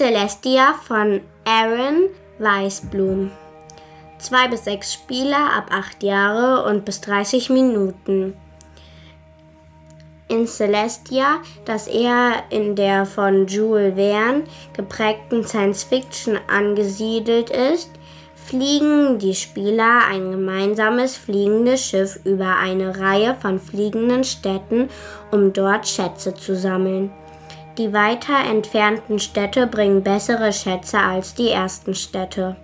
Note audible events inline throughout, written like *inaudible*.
Celestia von Aaron Weißblum. Zwei bis sechs Spieler ab acht Jahre und bis 30 Minuten. In Celestia, das eher in der von Jules Verne geprägten Science Fiction angesiedelt ist, fliegen die Spieler ein gemeinsames fliegendes Schiff über eine Reihe von fliegenden Städten, um dort Schätze zu sammeln. Die weiter entfernten Städte bringen bessere Schätze als die ersten Städte.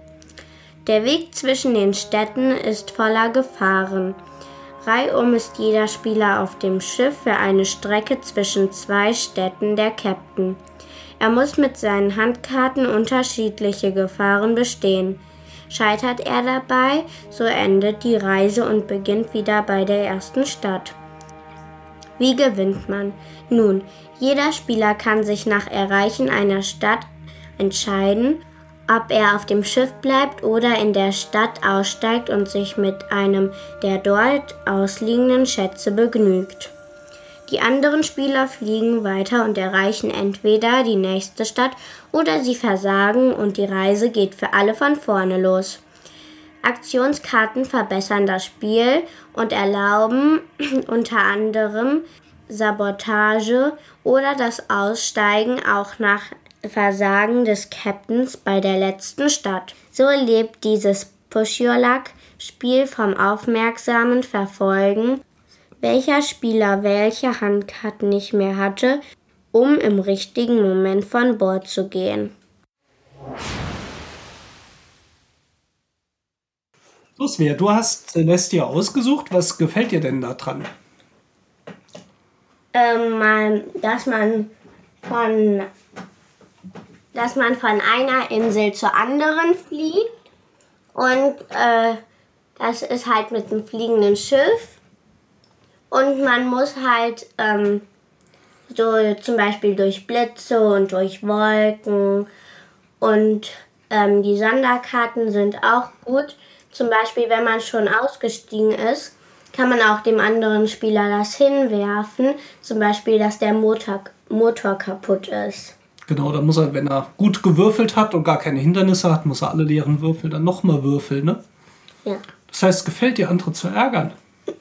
Der Weg zwischen den Städten ist voller Gefahren. Reihum ist jeder Spieler auf dem Schiff für eine Strecke zwischen zwei Städten der Captain. Er muss mit seinen Handkarten unterschiedliche Gefahren bestehen. Scheitert er dabei, so endet die Reise und beginnt wieder bei der ersten Stadt. Wie gewinnt man? Nun, jeder Spieler kann sich nach Erreichen einer Stadt entscheiden, ob er auf dem Schiff bleibt oder in der Stadt aussteigt und sich mit einem der dort ausliegenden Schätze begnügt. Die anderen Spieler fliegen weiter und erreichen entweder die nächste Stadt oder sie versagen und die Reise geht für alle von vorne los. Aktionskarten verbessern das Spiel und erlauben *clears throat* unter anderem Sabotage oder das Aussteigen auch nach Versagen des Captains bei der letzten Stadt. So lebt dieses Push Your Luck Spiel vom aufmerksamen Verfolgen welcher Spieler welche Handkarten nicht mehr hatte, um im richtigen Moment von Bord zu gehen. So, Svea, du hast Celestia ausgesucht. Was gefällt dir denn daran? Ähm, dass man von dass man von einer Insel zur anderen fliegt. Und äh, das ist halt mit einem fliegenden Schiff. Und man muss halt ähm, so zum Beispiel durch Blitze und durch Wolken. Und ähm, die Sonderkarten sind auch gut. Zum Beispiel, wenn man schon ausgestiegen ist, kann man auch dem anderen Spieler das hinwerfen. Zum Beispiel, dass der Motor, Motor kaputt ist. Genau, da muss er, wenn er gut gewürfelt hat und gar keine Hindernisse hat, muss er alle leeren Würfel dann nochmal würfeln, ne? Ja. Das heißt, es gefällt dir, andere zu ärgern. *laughs* *laughs*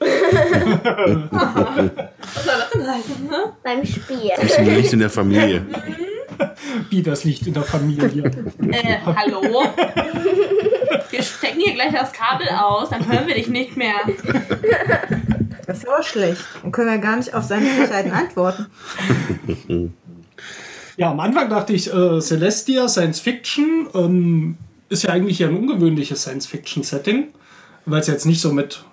Beim Spiel. Das liegt in der Familie. *laughs* *laughs* Wie das liegt in der Familie. Äh, hallo? Wir stecken hier gleich das Kabel aus, dann hören wir dich nicht mehr. Das ist aber schlecht. Dann können wir gar nicht auf seine Frechheiten antworten. Ja, am Anfang dachte ich, äh, Celestia, Science Fiction, ähm, ist ja eigentlich ein ungewöhnliches Science-Fiction-Setting, weil es jetzt nicht so mit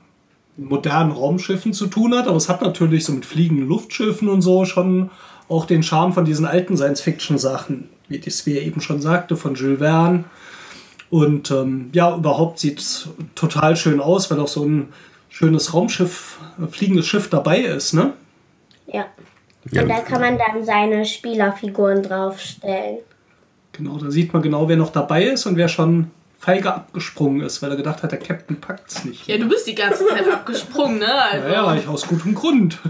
modernen Raumschiffen zu tun hat, aber es hat natürlich so mit fliegenden Luftschiffen und so schon auch den Charme von diesen alten Science-Fiction-Sachen, wie das wir eben schon sagte, von Jules Verne. Und ähm, ja, überhaupt sieht es total schön aus, weil auch so ein schönes Raumschiff, ein fliegendes Schiff dabei ist, ne? Ja. Ja. Und da kann man dann seine Spielerfiguren draufstellen. Genau, da sieht man genau, wer noch dabei ist und wer schon feige abgesprungen ist, weil er gedacht hat, der Captain packt es nicht. Ja, du bist die ganze Zeit abgesprungen, ne? *laughs* Also. Naja, ich aus gutem Grund. *laughs*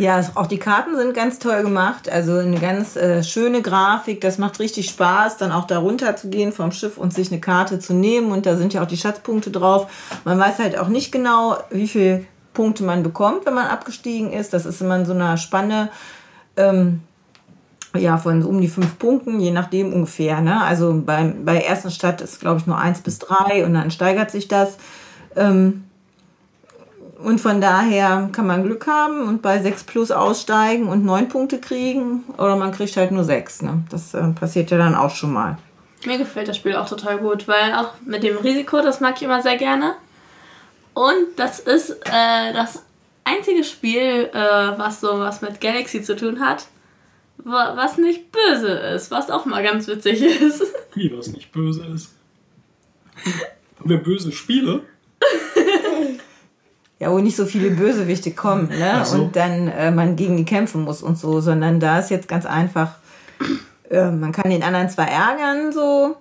Ja, auch die Karten sind ganz toll gemacht. Also eine ganz äh, schöne Grafik. Das macht richtig Spaß, dann auch da runter zu gehen vom Schiff und sich eine Karte zu nehmen. Und da sind ja auch die Schatzpunkte drauf. Man weiß halt auch nicht genau, wie viele Punkte man bekommt, wenn man abgestiegen ist. Das ist immer in so einer Spanne. Ähm, ja, von um die fünf Punkten, je nachdem ungefähr. Ne? Also beim, bei ersten Stadt ist, glaube ich, nur eins bis drei und dann steigert sich das. Ähm, und von daher kann man Glück haben und bei 6 plus aussteigen und 9 Punkte kriegen. Oder man kriegt halt nur 6. Ne? Das äh, passiert ja dann auch schon mal. Mir gefällt das Spiel auch total gut, weil auch mit dem Risiko, das mag ich immer sehr gerne. Und das ist äh, das einzige Spiel, äh, was so was mit Galaxy zu tun hat, was nicht böse ist, was auch mal ganz witzig ist. *laughs* Wie was nicht böse ist. Haben wir böse Spiele? Ja, wo nicht so viele Bösewichte kommen ne? So. und dann äh, man gegen die kämpfen muss und so, sondern da ist jetzt ganz einfach, äh, man kann den anderen zwar ärgern, so,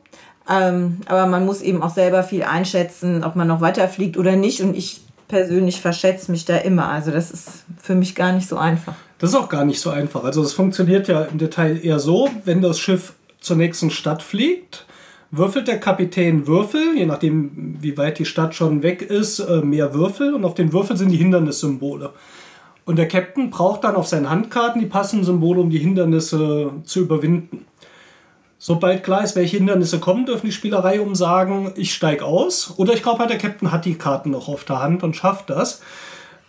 ähm, aber man muss eben auch selber viel einschätzen, ob man noch weiterfliegt oder nicht. Und ich persönlich verschätze mich da immer. Also das ist für mich gar nicht so einfach. Das ist auch gar nicht so einfach. Also es funktioniert ja im Detail eher so, wenn das Schiff zur nächsten Stadt fliegt, würfelt der Kapitän Würfel, je nachdem wie weit die Stadt schon weg ist, äh, mehr Würfel und auf den Würfel sind die Hindernissymbole. Und der Captain braucht dann auf seinen Handkarten die passenden Symbole, um die Hindernisse zu überwinden. Sobald klar ist, welche Hindernisse kommen, dürfen die Spielerei um sagen, ich steige aus. Oder ich glaube halt, der Captain hat die Karten noch auf der Hand und schafft das.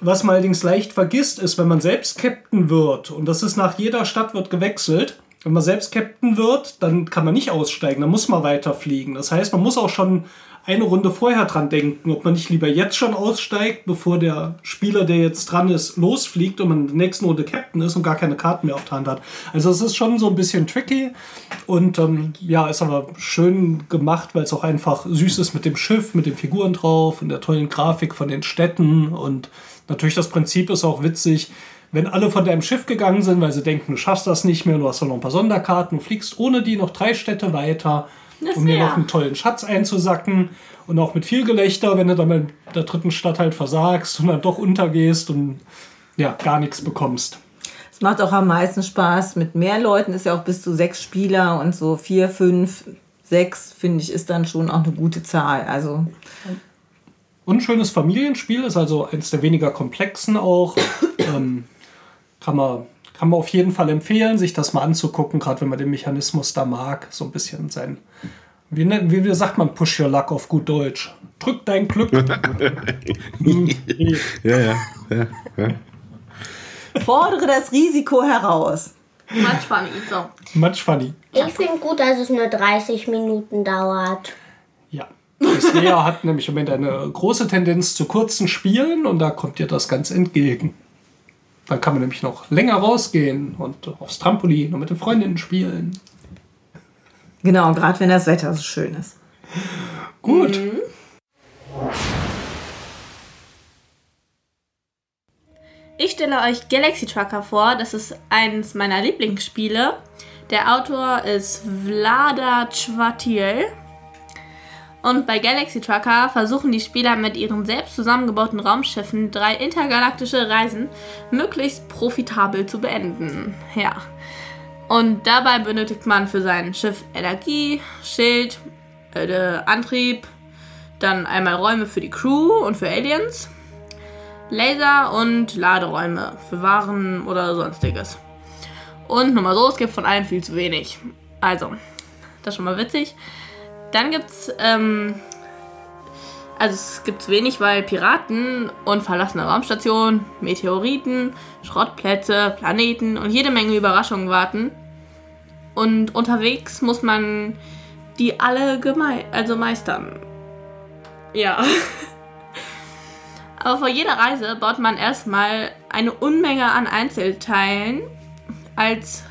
Was man allerdings leicht vergisst, ist, wenn man selbst Captain wird, und das ist nach jeder Stadt wird gewechselt, wenn man selbst Captain wird, dann kann man nicht aussteigen, dann muss man weiterfliegen. Das heißt, man muss auch schon eine Runde vorher dran denken, ob man nicht lieber jetzt schon aussteigt, bevor der Spieler, der jetzt dran ist, losfliegt und man in der nächsten Runde Captain ist und gar keine Karten mehr auf der Hand hat. Also es ist schon so ein bisschen tricky und ähm, ja, ist aber schön gemacht, weil es auch einfach süß ist mit dem Schiff, mit den Figuren drauf und der tollen Grafik von den Städten und natürlich das Prinzip ist auch witzig, wenn alle von deinem Schiff gegangen sind, weil sie denken, du schaffst das nicht mehr, du hast doch noch ein paar Sonderkarten, du fliegst ohne die noch drei Städte weiter um dir wär. noch einen tollen Schatz einzusacken. Und auch mit viel Gelächter, wenn du dann in der dritten Stadt halt versagst und dann doch untergehst und ja, gar nichts bekommst. Es macht auch am meisten Spaß mit mehr Leuten, ist ja auch bis zu sechs Spieler und so vier, fünf, sechs, finde ich, ist dann schon auch eine gute Zahl. Also Und ein schönes Familienspiel, ist also eins der weniger komplexen auch. *coughs* ähm, kann, man, kann man auf jeden Fall empfehlen, sich das mal anzugucken, gerade wenn man den Mechanismus da mag. So ein bisschen sein. Wie, nennt- wie, wie sagt man Push Your Luck auf gut Deutsch? Drück dein Glück. *laughs* Ja, ja, ja, ja. fordere das Risiko heraus. Much funny. So. Much funny. Ich finde gut, dass es nur 30 Minuten dauert. Ja. Das Lea hat *laughs* nämlich im Moment eine große Tendenz zu kurzen Spielen und da kommt ihr das ganz entgegen. Dann kann man nämlich noch länger rausgehen und aufs Trampolin und mit den Freundinnen spielen. Genau, gerade wenn das Wetter so schön ist. Gut. Ich stelle euch Galaxy Trucker vor. Das ist eines meiner Lieblingsspiele. Der Autor ist Vlada Chvatiel. Und bei Galaxy Trucker versuchen die Spieler mit ihren selbst zusammengebauten Raumschiffen drei intergalaktische Reisen möglichst profitabel zu beenden. Ja. Und dabei benötigt man für sein Schiff Energie, Schild, äh, Antrieb, dann einmal Räume für die Crew und für Aliens. Laser und Laderäume für Waren oder sonstiges. Und nur mal so, es gibt von allem viel zu wenig. Also, das ist schon mal witzig. Dann gibt's, ähm, also es gibt wenig, weil Piraten und verlassene Raumstationen, Meteoriten, Schrottplätze, Planeten und jede Menge Überraschungen warten. Und unterwegs muss man die alle gemei also meistern. Ja. *laughs* Aber vor jeder Reise baut man erstmal eine Unmenge an Einzelteilen als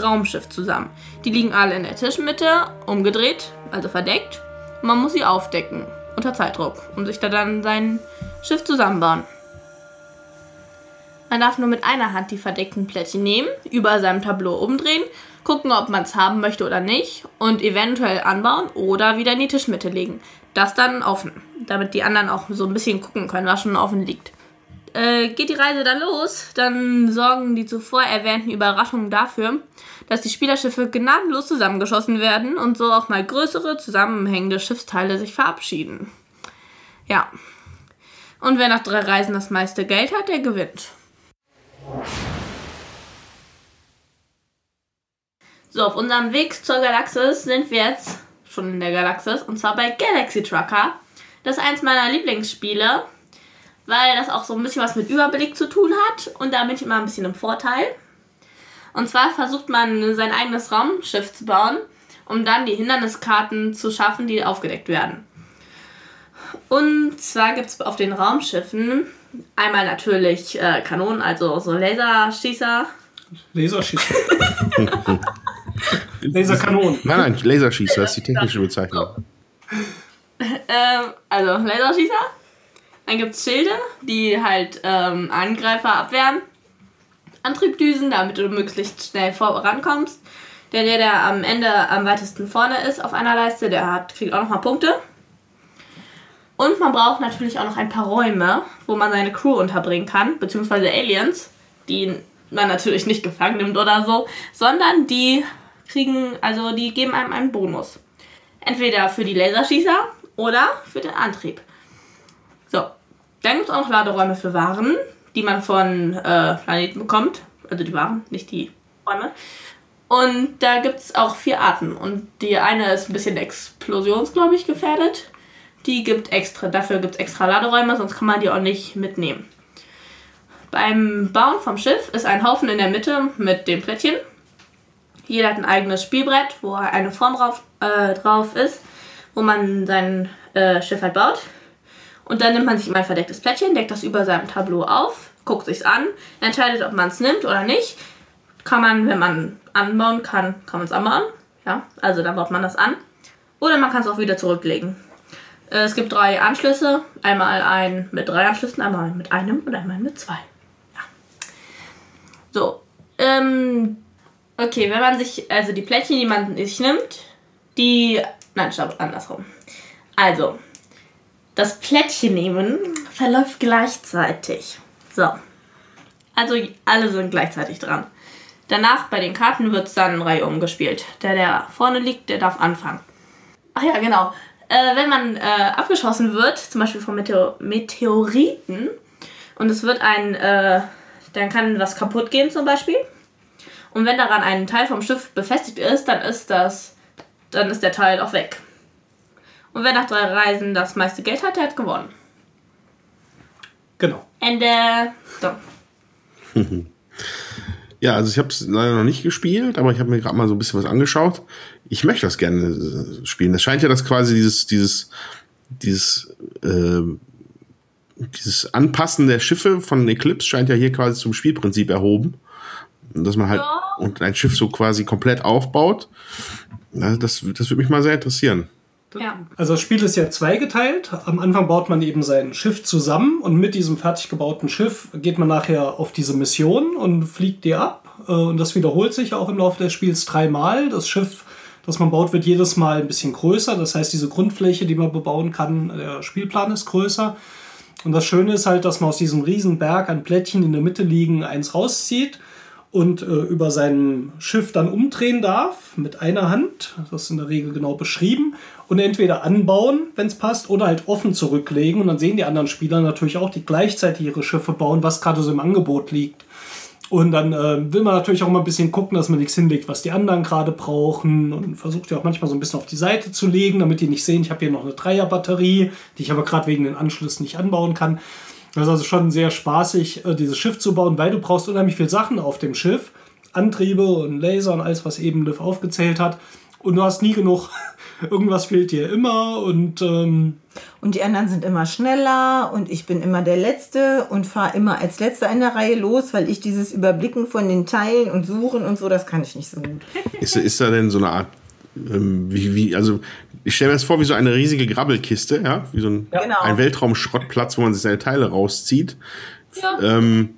Raumschiff zusammen. Die liegen alle in der Tischmitte, umgedreht, also verdeckt. Man muss sie aufdecken, unter Zeitdruck, und sich da dann sein Schiff zusammenbauen. Man darf nur mit einer Hand die verdeckten Plättchen nehmen, über seinem Tableau umdrehen, gucken, ob man es haben möchte oder nicht und eventuell anbauen oder wieder in die Tischmitte legen. Das dann offen, damit die anderen auch so ein bisschen gucken können, was schon offen liegt. Äh, geht die Reise dann los, dann sorgen die zuvor erwähnten Überraschungen dafür, dass die Spielerschiffe gnadenlos zusammengeschossen werden und so auch mal größere zusammenhängende Schiffsteile sich verabschieden. Ja. Und wer nach drei Reisen das meiste Geld hat, der gewinnt. So, auf unserem Weg zur Galaxis sind wir jetzt schon in der Galaxis und zwar bei Galaxy Trucker. Das ist eins meiner Lieblingsspiele, weil das auch so ein bisschen was mit Überblick zu tun hat und da bin ich immer ein bisschen im Vorteil. Und zwar versucht man sein eigenes Raumschiff zu bauen, um dann die Hinderniskarten zu schaffen, die aufgedeckt werden. Und zwar gibt es auf den Raumschiffen einmal natürlich äh, Kanonen, also so Laserschießer, Laserschießen. *laughs* Laserkanonen. Nein, nein, Laserschießer ist die technische Bezeichnung. *laughs* Ähm, also Laserschießer. Dann gibt es Schilde, die halt ähm, Angreifer abwehren. Antriebdüsen, damit du möglichst schnell vorankommst. Der, der, der am Ende am weitesten vorne ist auf einer Leiste, der hat, kriegt auch nochmal Punkte. Und man braucht natürlich auch noch ein paar Räume, wo man seine Crew unterbringen kann, beziehungsweise Aliens, die man natürlich nicht gefangen nimmt oder so, sondern die kriegen, also die geben einem einen Bonus. Entweder für die Laserschießer oder für den Antrieb. Dann gibt es auch noch Laderäume für Waren, die man von äh, Planeten bekommt. Also die Waren, nicht die Räume. Und da gibt es auch vier Arten. Und die eine ist ein bisschen explosions, glaube ich, gefährdet. Die gibt extra, dafür gibt es extra Laderäume, sonst kann man die auch nicht mitnehmen. Beim Bauen vom Schiff ist ein Haufen in der Mitte mit dem Plättchen. Jeder hat ein eigenes Spielbrett, wo eine Form drauf, äh, drauf ist, wo man sein äh, Schiff halt baut. Und dann nimmt man sich immer ein verdecktes Plättchen, deckt das über seinem Tableau auf, guckt sich's an, entscheidet, ob man es nimmt oder nicht. Kann man, wenn man anbauen kann, kann man es anbauen. Ja, also dann baut man das an. Oder man kann es auch wieder zurücklegen. Äh, Es gibt drei Anschlüsse. Einmal ein mit drei Anschlüssen, einmal mit einem und einmal mit zwei. Ja. So. Ähm, okay, wenn man sich, also die Plättchen, die man sich nimmt, die. Nein, stopp, andersrum. Also, das Plättchen nehmen verläuft gleichzeitig. So. Also alle sind gleichzeitig dran. Danach bei den Karten wird es dann in Reihe umgespielt. Der, der vorne liegt, der darf anfangen. Ach ja, genau. Äh, wenn man äh, abgeschossen wird, zum Beispiel von Meteor Meteoriten, und es wird ein, äh, dann kann was kaputt gehen zum Beispiel. Und wenn daran ein Teil vom Schiff befestigt ist, dann ist das, dann ist der Teil auch weg. Und wer nach drei Reisen das meiste Geld hat, der hat gewonnen. Genau. Ende. So. *laughs* Ja, also ich habe es leider noch nicht gespielt, aber ich habe mir gerade mal so ein bisschen was angeschaut. Ich möchte das gerne äh, spielen. Es scheint ja, dass quasi dieses, dieses, dieses, äh, dieses Anpassen der Schiffe von Eclipse scheint ja hier quasi zum Spielprinzip erhoben. Und Dass man halt Ja. und ein Schiff so quasi komplett aufbaut. Das, das würde mich mal sehr interessieren. Ja. Also das Spiel ist ja zweigeteilt. Am Anfang baut man eben sein Schiff zusammen und mit diesem fertig gebauten Schiff geht man nachher auf diese Mission und fliegt die ab. Äh, Und das wiederholt sich auch im Laufe des Spiels dreimal. Das Schiff, das man baut, wird jedes Mal ein bisschen größer. Das heißt, diese Grundfläche, die man bebauen kann, der Spielplan ist größer. Und das Schöne ist halt, dass man aus diesem riesen Berg an Plättchen in der Mitte liegen eins rauszieht und äh, über seinem Schiff dann umdrehen darf mit einer Hand. Das ist in der Regel genau beschrieben. Und entweder anbauen, wenn es passt, oder halt offen zurücklegen. Und dann sehen die anderen Spieler natürlich auch, die gleichzeitig ihre Schiffe bauen, was gerade so im Angebot liegt. Und dann äh, will man natürlich auch mal ein bisschen gucken, dass man nichts hinlegt, was die anderen gerade brauchen. Und versucht ja auch manchmal so ein bisschen auf die Seite zu legen, damit die nicht sehen, ich habe hier noch eine Dreierbatterie, die ich aber gerade wegen den Anschlüssen nicht anbauen kann. Das ist also schon sehr spaßig, äh, dieses Schiff zu bauen, weil du brauchst unheimlich viel Sachen auf dem Schiff. Antriebe und Laser und alles, was eben Liv aufgezählt hat. Und du hast nie genug. *laughs* Irgendwas fehlt dir immer und ähm, Und die anderen sind immer schneller und ich bin immer der Letzte und fahre immer als Letzter in der Reihe los, weil ich dieses Überblicken von den Teilen und Suchen und so, das kann ich nicht so gut. Ist, ist da denn so eine Art, ähm, wie, wie, also ich stelle mir das vor wie so eine riesige Grabbelkiste, ja, wie so ein, Genau. ein Weltraumschrottplatz, wo man sich seine Teile rauszieht. Ja. Ähm,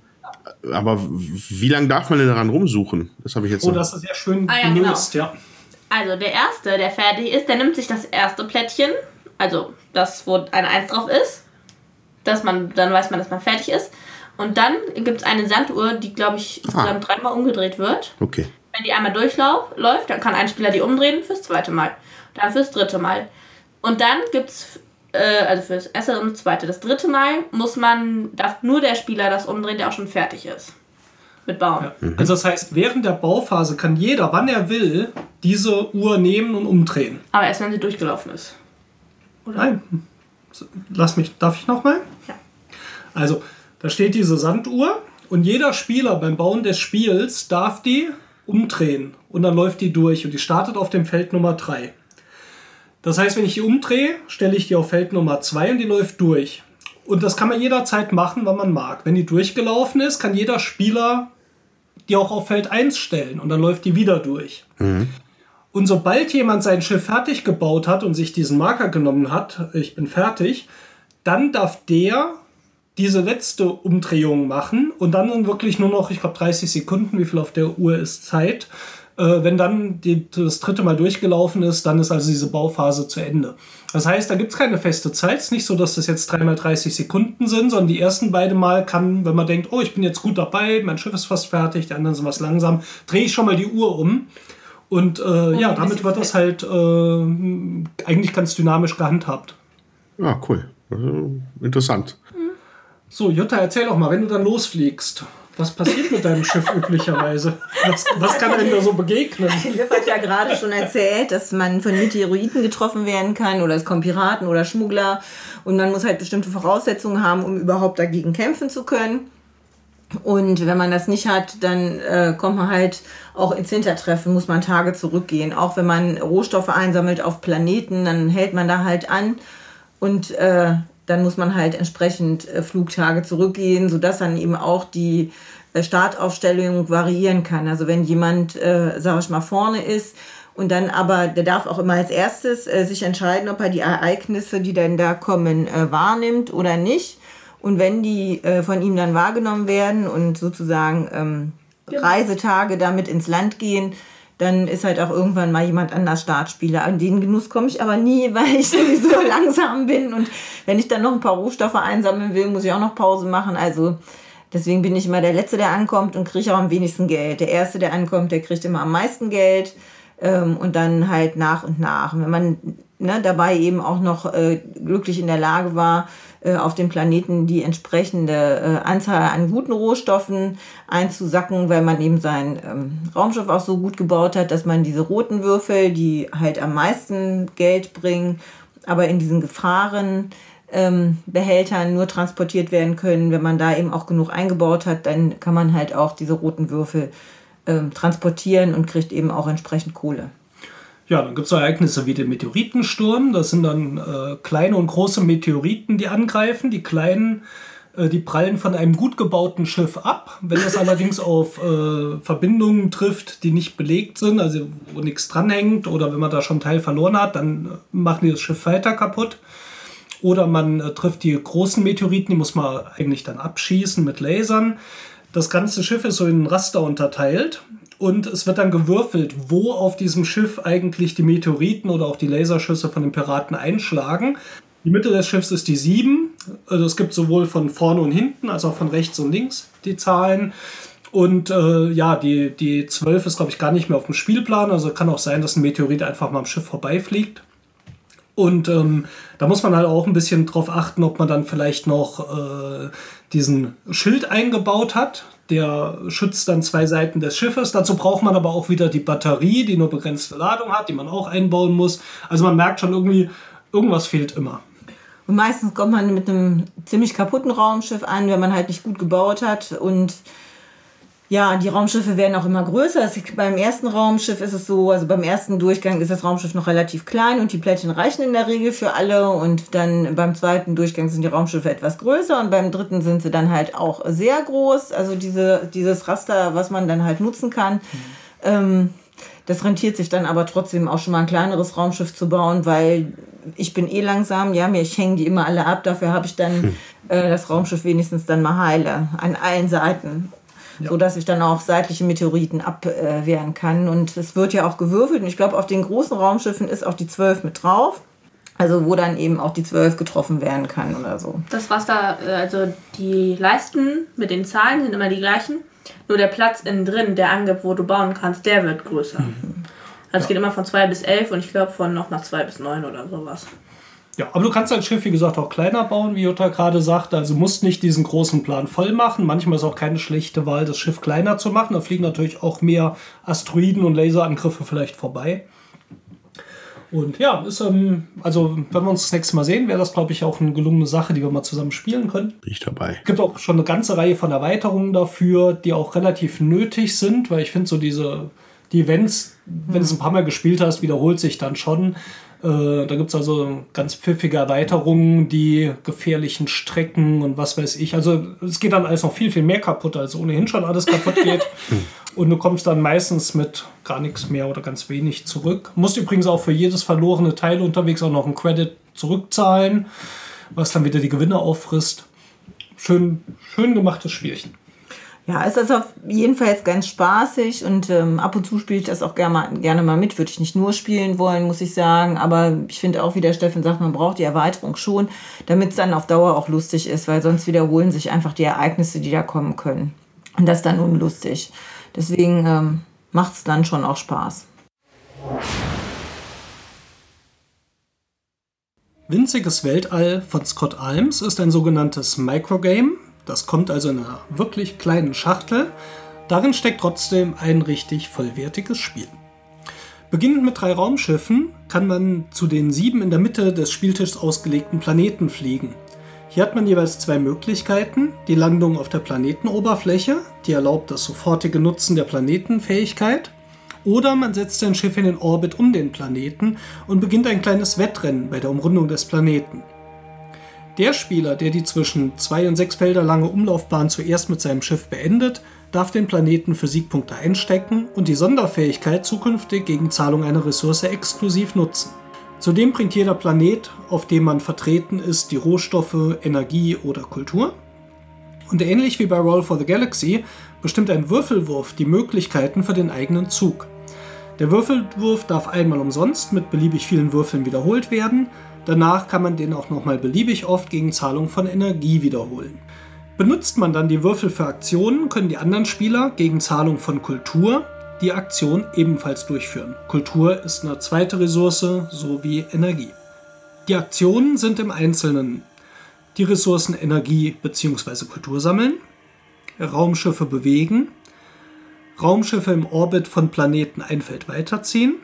aber wie lange darf man denn daran rumsuchen? Das habe ich jetzt oh, noch- das ist sehr schön Ah, ja, gelöst, ja. Also der erste, der fertig ist, der nimmt sich das erste Plättchen, also das, wo eine Eins drauf ist, dass man, dann weiß man, dass man fertig ist. Und dann gibt es eine Sanduhr, die, glaube ich, insgesamt dreimal umgedreht wird. Okay. Wenn die einmal durchläuft, dann kann ein Spieler die umdrehen fürs zweite Mal. Dann fürs dritte Mal. Und dann gibt's, äh, also fürs erste und das zweite. Das dritte Mal muss man, darf nur der Spieler das umdrehen, der auch schon fertig ist. Mit Bauen. Ja. Also das heißt, während der Bauphase kann jeder, wann er will, diese Uhr nehmen und umdrehen. Aber erst wenn sie durchgelaufen ist. Oder? Nein. Lass mich, darf ich nochmal? Ja. Also, da steht diese Sanduhr und jeder Spieler beim Bauen des Spiels darf die umdrehen und dann läuft die durch und die startet auf dem Feld Nummer 3. Das heißt, wenn ich die umdrehe, stelle ich die auf Feld Nummer 2 und die läuft durch. Und das kann man jederzeit machen, wann man mag. Wenn die durchgelaufen ist, kann jeder Spieler die auch auf Feld 1 stellen und dann läuft die wieder durch. Und sobald jemand sein Schiff fertig gebaut hat und sich diesen Marker genommen hat, ich bin fertig, dann darf der diese letzte Umdrehung machen und dann wirklich nur noch, ich glaube, 30 Sekunden, wie viel auf der Uhr ist Zeit, Äh, wenn dann die, das dritte Mal durchgelaufen ist, dann ist also diese Bauphase zu Ende. Das heißt, da gibt es keine feste Zeit. Es ist nicht so, dass das jetzt dreimal 30 Sekunden sind, sondern die ersten beiden Mal kann, wenn man denkt, oh, ich bin jetzt gut dabei, mein Schiff ist fast fertig, die anderen sind was langsam, drehe ich schon mal die Uhr um. Und äh, ja, damit wird das halt äh, eigentlich ganz dynamisch gehandhabt. Ja, cool. Also, interessant. So, Jutta, erzähl doch mal, wenn du dann losfliegst, was passiert mit deinem Schiff *laughs* üblicherweise? Was, was kann einem da so begegnen? *laughs* Liv hat ja gerade schon erzählt, dass man von Meteoriten getroffen werden kann oder es kommen Piraten oder Schmuggler und man muss halt bestimmte Voraussetzungen haben, um überhaupt dagegen kämpfen zu können. Und wenn man das nicht hat, dann äh, kommt man halt auch ins Hintertreffen, muss man Tage zurückgehen. Auch wenn man Rohstoffe einsammelt auf Planeten, dann hält man da halt an und äh, dann muss man halt entsprechend äh, Flugtage zurückgehen, sodass dann eben auch die äh, Startaufstellung variieren kann. Also wenn jemand, äh, sag ich mal, vorne ist und dann aber, der darf auch immer als erstes äh, sich entscheiden, ob er die Ereignisse, die dann da kommen, äh, wahrnimmt oder nicht. Und wenn die äh, von ihm dann wahrgenommen werden und sozusagen ähm, Reisetage damit ins Land gehen, dann ist halt auch irgendwann mal jemand anders Startspieler. An den Genuss komme ich aber nie, *laughs* weil ich sowieso *laughs* langsam bin. Und wenn ich dann noch ein paar Rohstoffe einsammeln will, muss ich auch noch Pause machen. Also deswegen bin ich immer der Letzte, der ankommt und kriege auch am wenigsten Geld. Der Erste, der ankommt, der kriegt immer am meisten Geld. Ähm, und dann halt nach und nach. Und wenn man ne, dabei eben auch noch äh, glücklich in der Lage war, auf dem Planeten die entsprechende äh, Anzahl an guten Rohstoffen einzusacken, weil man eben sein ähm, Raumschiff auch so gut gebaut hat, dass man diese roten Würfel, die halt am meisten Geld bringen, aber in diesen Gefahren ähm, Behältern nur transportiert werden können. Wenn man da eben auch genug eingebaut hat, dann kann man halt auch diese roten Würfel ähm, transportieren und kriegt eben auch entsprechend Kohle. Ja, dann gibt es Ereignisse wie den Meteoritensturm. Das sind dann äh, kleine und große Meteoriten, die angreifen. Die kleinen, äh, die prallen von einem gut gebauten Schiff ab. Wenn das allerdings auf äh, Verbindungen trifft, die nicht belegt sind, also wo nichts dranhängt, oder wenn man da schon einen Teil verloren hat, dann äh, machen die das Schiff weiter kaputt. Oder man äh, trifft die großen Meteoriten, die muss man eigentlich dann abschießen mit Lasern. Das ganze Schiff ist so in Raster unterteilt und es wird dann gewürfelt, wo auf diesem Schiff eigentlich die Meteoriten oder auch die Laserschüsse von den Piraten einschlagen. Die Mitte des Schiffs ist die 7. Also es gibt sowohl von vorne und hinten als auch von rechts und links die Zahlen. Und äh, ja, die, die 12 ist, glaube ich, gar nicht mehr auf dem Spielplan. Also kann auch sein, dass ein Meteorit einfach mal am Schiff vorbeifliegt. Und ähm, da muss man halt auch ein bisschen drauf achten, ob man dann vielleicht noch äh, diesen Schild eingebaut hat. Der schützt dann zwei Seiten des Schiffes. Dazu braucht man aber auch wieder die Batterie, die nur begrenzte Ladung hat, die man auch einbauen muss. Also man merkt schon irgendwie, irgendwas fehlt immer. Und meistens kommt man mit einem ziemlich kaputten Raumschiff an, wenn man halt nicht gut gebaut hat und ja, die Raumschiffe werden auch immer größer. Es, beim ersten Raumschiff ist es so, also beim ersten Durchgang ist das Raumschiff noch relativ klein und die Plättchen reichen in der Regel für alle. Und dann beim zweiten Durchgang sind die Raumschiffe etwas größer und beim dritten sind sie dann halt auch sehr groß. Also diese, dieses Raster, was man dann halt nutzen kann. Mhm. Ähm, das rentiert sich dann aber trotzdem auch schon mal ein kleineres Raumschiff zu bauen, weil ich bin eh langsam, ja, mir ich hänge die immer alle ab. Dafür habe ich dann hm. äh, das Raumschiff wenigstens dann mal heile an allen Seiten ja. so dass ich dann auch seitliche Meteoriten abwehren kann. Und es wird ja auch gewürfelt. Und ich glaube, auf den großen Raumschiffen ist auch die 12 mit drauf. Also wo dann eben auch die 12 getroffen werden kann oder so. Das was da, äh, also die Leisten mit den Zahlen sind immer die gleichen. Nur der Platz innen drin, der angibt, wo du bauen kannst, der wird größer. Mhm. Also es geht immer von 2 bis 11 und ich glaube von noch nach 2 bis 9 oder sowas. Ja, aber du kannst dein Schiff, wie gesagt, auch kleiner bauen, wie Jutta gerade sagte. Also musst nicht diesen großen Plan voll machen. Manchmal ist auch keine schlechte Wahl, das Schiff kleiner zu machen. Da fliegen natürlich auch mehr Asteroiden und Laserangriffe vielleicht vorbei. Und ja, ist, ähm, also wenn wir uns das nächste Mal sehen, wäre das, glaube ich, auch eine gelungene Sache, die wir mal zusammen spielen können. Bin ich dabei. Es gibt auch schon eine ganze Reihe von Erweiterungen dafür, die auch relativ nötig sind, weil ich finde, so diese die Events, wenn du es ein paar Mal gespielt hast, wiederholt sich dann schon. Äh, da gibt es also ganz pfiffige Erweiterungen, die gefährlichen Strecken und was weiß ich. Also es geht dann alles noch viel, viel mehr kaputt, als ohnehin schon alles kaputt geht. *laughs* und du kommst dann meistens mit gar nichts mehr oder ganz wenig zurück. Musst übrigens auch für jedes verlorene Teil unterwegs auch noch einen Credit zurückzahlen, was dann wieder die Gewinne auffrisst. Schön, schön gemachtes Spielchen. Ja, es ist auf jeden Fall jetzt ganz spaßig und ähm, ab und zu spiele ich das auch gerne mal, gerne mal mit. Würde ich nicht nur spielen wollen, muss ich sagen. Aber ich finde auch, wie der Steffen sagt, man braucht die Erweiterung schon, damit es dann auf Dauer auch lustig ist, weil sonst wiederholen sich einfach die Ereignisse, die da kommen können. Und das ist dann unlustig. Deswegen ähm, macht es dann schon auch Spaß. Winziges Weltall von Scott Alms ist ein sogenanntes Microgame. Das kommt also in einer wirklich kleinen Schachtel. Darin steckt trotzdem ein richtig vollwertiges Spiel. Beginnend mit drei Raumschiffen kann man zu den sieben in der Mitte des Spieltischs ausgelegten Planeten fliegen. Hier hat man jeweils zwei Möglichkeiten. Die Landung auf der Planetenoberfläche, die erlaubt das sofortige Nutzen der Planetenfähigkeit. Oder man setzt sein Schiff in den Orbit um den Planeten und beginnt ein kleines Wettrennen bei der Umrundung des Planeten. Der Spieler, der die zwischen zwei und sechs Felder lange Umlaufbahn zuerst mit seinem Schiff beendet, darf den Planeten für Siegpunkte einstecken und die Sonderfähigkeit zukünftig gegen Zahlung einer Ressource exklusiv nutzen. Zudem bringt jeder Planet, auf dem man vertreten ist, die Rohstoffe, Energie oder Kultur. Und ähnlich wie bei Roll for the Galaxy bestimmt ein Würfelwurf die Möglichkeiten für den eigenen Zug. Der Würfelwurf darf einmal umsonst mit beliebig vielen Würfeln wiederholt werden. Danach kann man den auch nochmal beliebig oft gegen Zahlung von Energie wiederholen. Benutzt man dann die Würfel für Aktionen, können die anderen Spieler gegen Zahlung von Kultur die Aktion ebenfalls durchführen. Kultur ist eine zweite Ressource sowie Energie. Die Aktionen sind im Einzelnen die Ressourcen Energie bzw. Kultur sammeln, Raumschiffe bewegen, Raumschiffe im Orbit von Planeten ein Feld weiterziehen,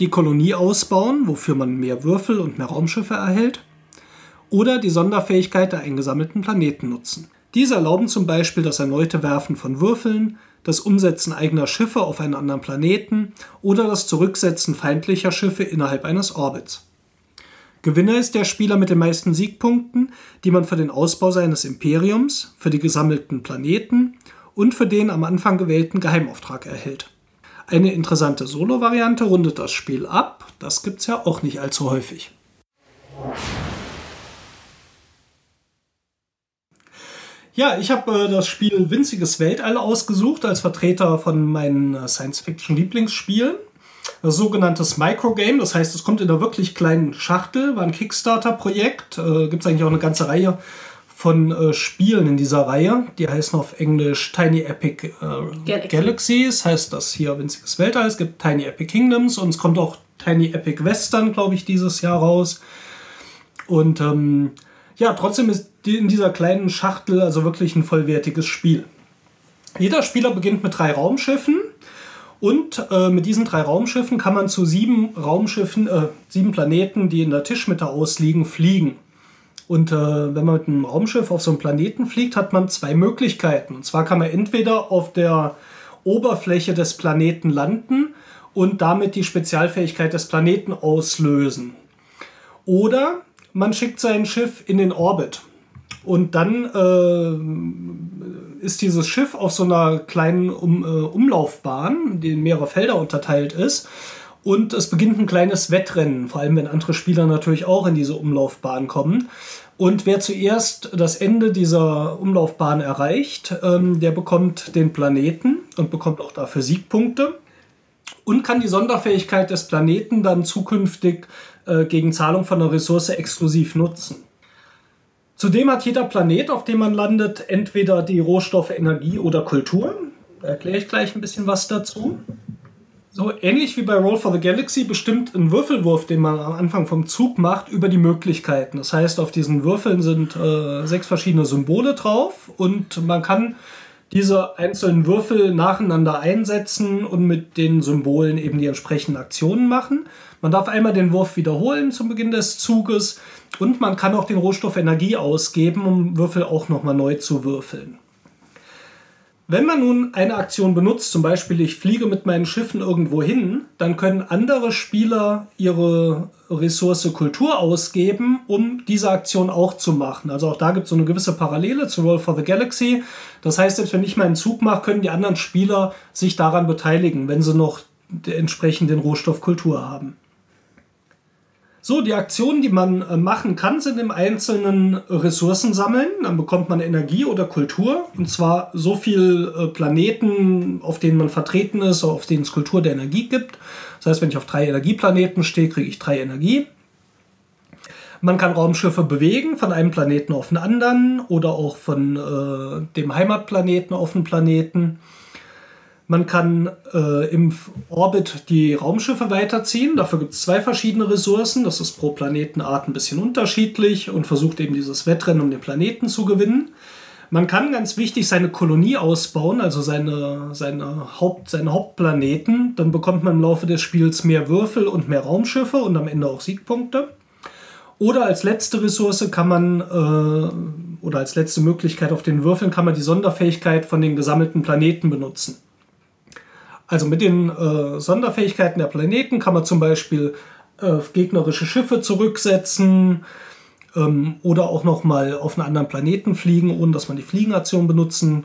die Kolonie ausbauen, wofür man mehr Würfel und mehr Raumschiffe erhält, oder die Sonderfähigkeit der eingesammelten Planeten nutzen. Diese erlauben zum Beispiel das erneute Werfen von Würfeln, das Umsetzen eigener Schiffe auf einen anderen Planeten oder das Zurücksetzen feindlicher Schiffe innerhalb eines Orbits. Gewinner ist der Spieler mit den meisten Siegpunkten, die man für den Ausbau seines Imperiums, für die gesammelten Planeten und für den am Anfang gewählten Geheimauftrag erhält. Eine interessante Solo-Variante rundet das Spiel ab, das gibt's ja auch nicht allzu häufig. Ja, ich habe äh, das Spiel Winziges Weltall ausgesucht als Vertreter von meinen äh, Science-Fiction-Lieblingsspielen. Das sogenanntes Microgame, das heißt, es kommt in einer wirklich kleinen Schachtel, war ein Kickstarter-Projekt. Äh, Gibt es eigentlich auch eine ganze Reihe von äh, Spielen in dieser Reihe. Die heißen auf Englisch Tiny Epic äh, Galaxy. Galaxies, heißt das hier winziges Weltall. Es gibt Tiny Epic Kingdoms und es kommt auch Tiny Epic Western, glaube ich, dieses Jahr raus. Und ähm, ja, trotzdem ist in dieser kleinen Schachtel also wirklich ein vollwertiges Spiel. Jeder Spieler beginnt mit drei Raumschiffen und äh, mit diesen drei Raumschiffen kann man zu sieben Raumschiffen, äh, sieben Planeten, die in der Tischmitte ausliegen, fliegen. Und äh, wenn man mit einem Raumschiff auf so einen Planeten fliegt, hat man zwei Möglichkeiten. Und zwar kann man entweder auf der Oberfläche des Planeten landen und damit die Spezialfähigkeit des Planeten auslösen. Oder man schickt sein Schiff in den Orbit. Und dann äh, ist dieses Schiff auf so einer kleinen um, äh, Umlaufbahn, die in mehrere Felder unterteilt ist. Und es beginnt ein kleines Wettrennen, vor allem wenn andere Spieler natürlich auch in diese Umlaufbahn kommen. Und wer zuerst das Ende dieser Umlaufbahn erreicht, ähm, der bekommt den Planeten und bekommt auch dafür Siegpunkte und kann die Sonderfähigkeit des Planeten dann zukünftig äh, gegen Zahlung von einer Ressource exklusiv nutzen. Zudem hat jeder Planet, auf dem man landet, entweder die Rohstoffe Energie oder Kultur. Da erkläre ich gleich ein bisschen was dazu. So ähnlich wie bei Roll for the Galaxy bestimmt ein Würfelwurf, den man am Anfang vom Zug macht, über die Möglichkeiten. Das heißt, auf diesen Würfeln sind äh, sechs verschiedene Symbole drauf und man kann diese einzelnen Würfel nacheinander einsetzen und mit den Symbolen eben die entsprechenden Aktionen machen. Man darf einmal den Wurf wiederholen zum Beginn des Zuges und man kann auch den Rohstoff Energie ausgeben, um Würfel auch nochmal neu zu würfeln. Wenn man nun eine Aktion benutzt, zum Beispiel ich fliege mit meinen Schiffen irgendwo hin, dann können andere Spieler ihre Ressource Kultur ausgeben, um diese Aktion auch zu machen. Also auch da gibt es so eine gewisse Parallele zu Roll for the Galaxy. Das heißt, selbst wenn ich meinen Zug mache, können die anderen Spieler sich daran beteiligen, wenn sie noch entsprechend den Rohstoff Kultur haben. So, die Aktionen, die man äh, machen kann, sind im Einzelnen Ressourcen sammeln. Dann bekommt man Energie oder Kultur. Und zwar so viel äh, Planeten, auf denen man vertreten ist, auf denen es Kultur der Energie gibt. Das heißt, wenn ich auf drei Energieplaneten stehe, kriege ich drei Energie. Man kann Raumschiffe bewegen von einem Planeten auf einen anderen oder auch von äh, dem Heimatplaneten auf einen Planeten. Man kann äh, im Orbit die Raumschiffe weiterziehen. Dafür gibt es zwei verschiedene Ressourcen. Das ist pro Planetenart ein bisschen unterschiedlich und versucht eben dieses Wettrennen um den Planeten zu gewinnen. Man kann ganz wichtig seine Kolonie ausbauen, also seine, seine, Haupt, seine Hauptplaneten. Dann bekommt man im Laufe des Spiels mehr Würfel und mehr Raumschiffe und am Ende auch Siegpunkte. Oder als letzte Ressource kann man, äh, oder als letzte Möglichkeit auf den Würfeln kann man die Sonderfähigkeit von den gesammelten Planeten benutzen. Also mit den äh, Sonderfähigkeiten der Planeten kann man zum Beispiel äh, gegnerische Schiffe zurücksetzen ähm, oder auch nochmal auf einen anderen Planeten fliegen, ohne dass man die Fliegenaktion benutzen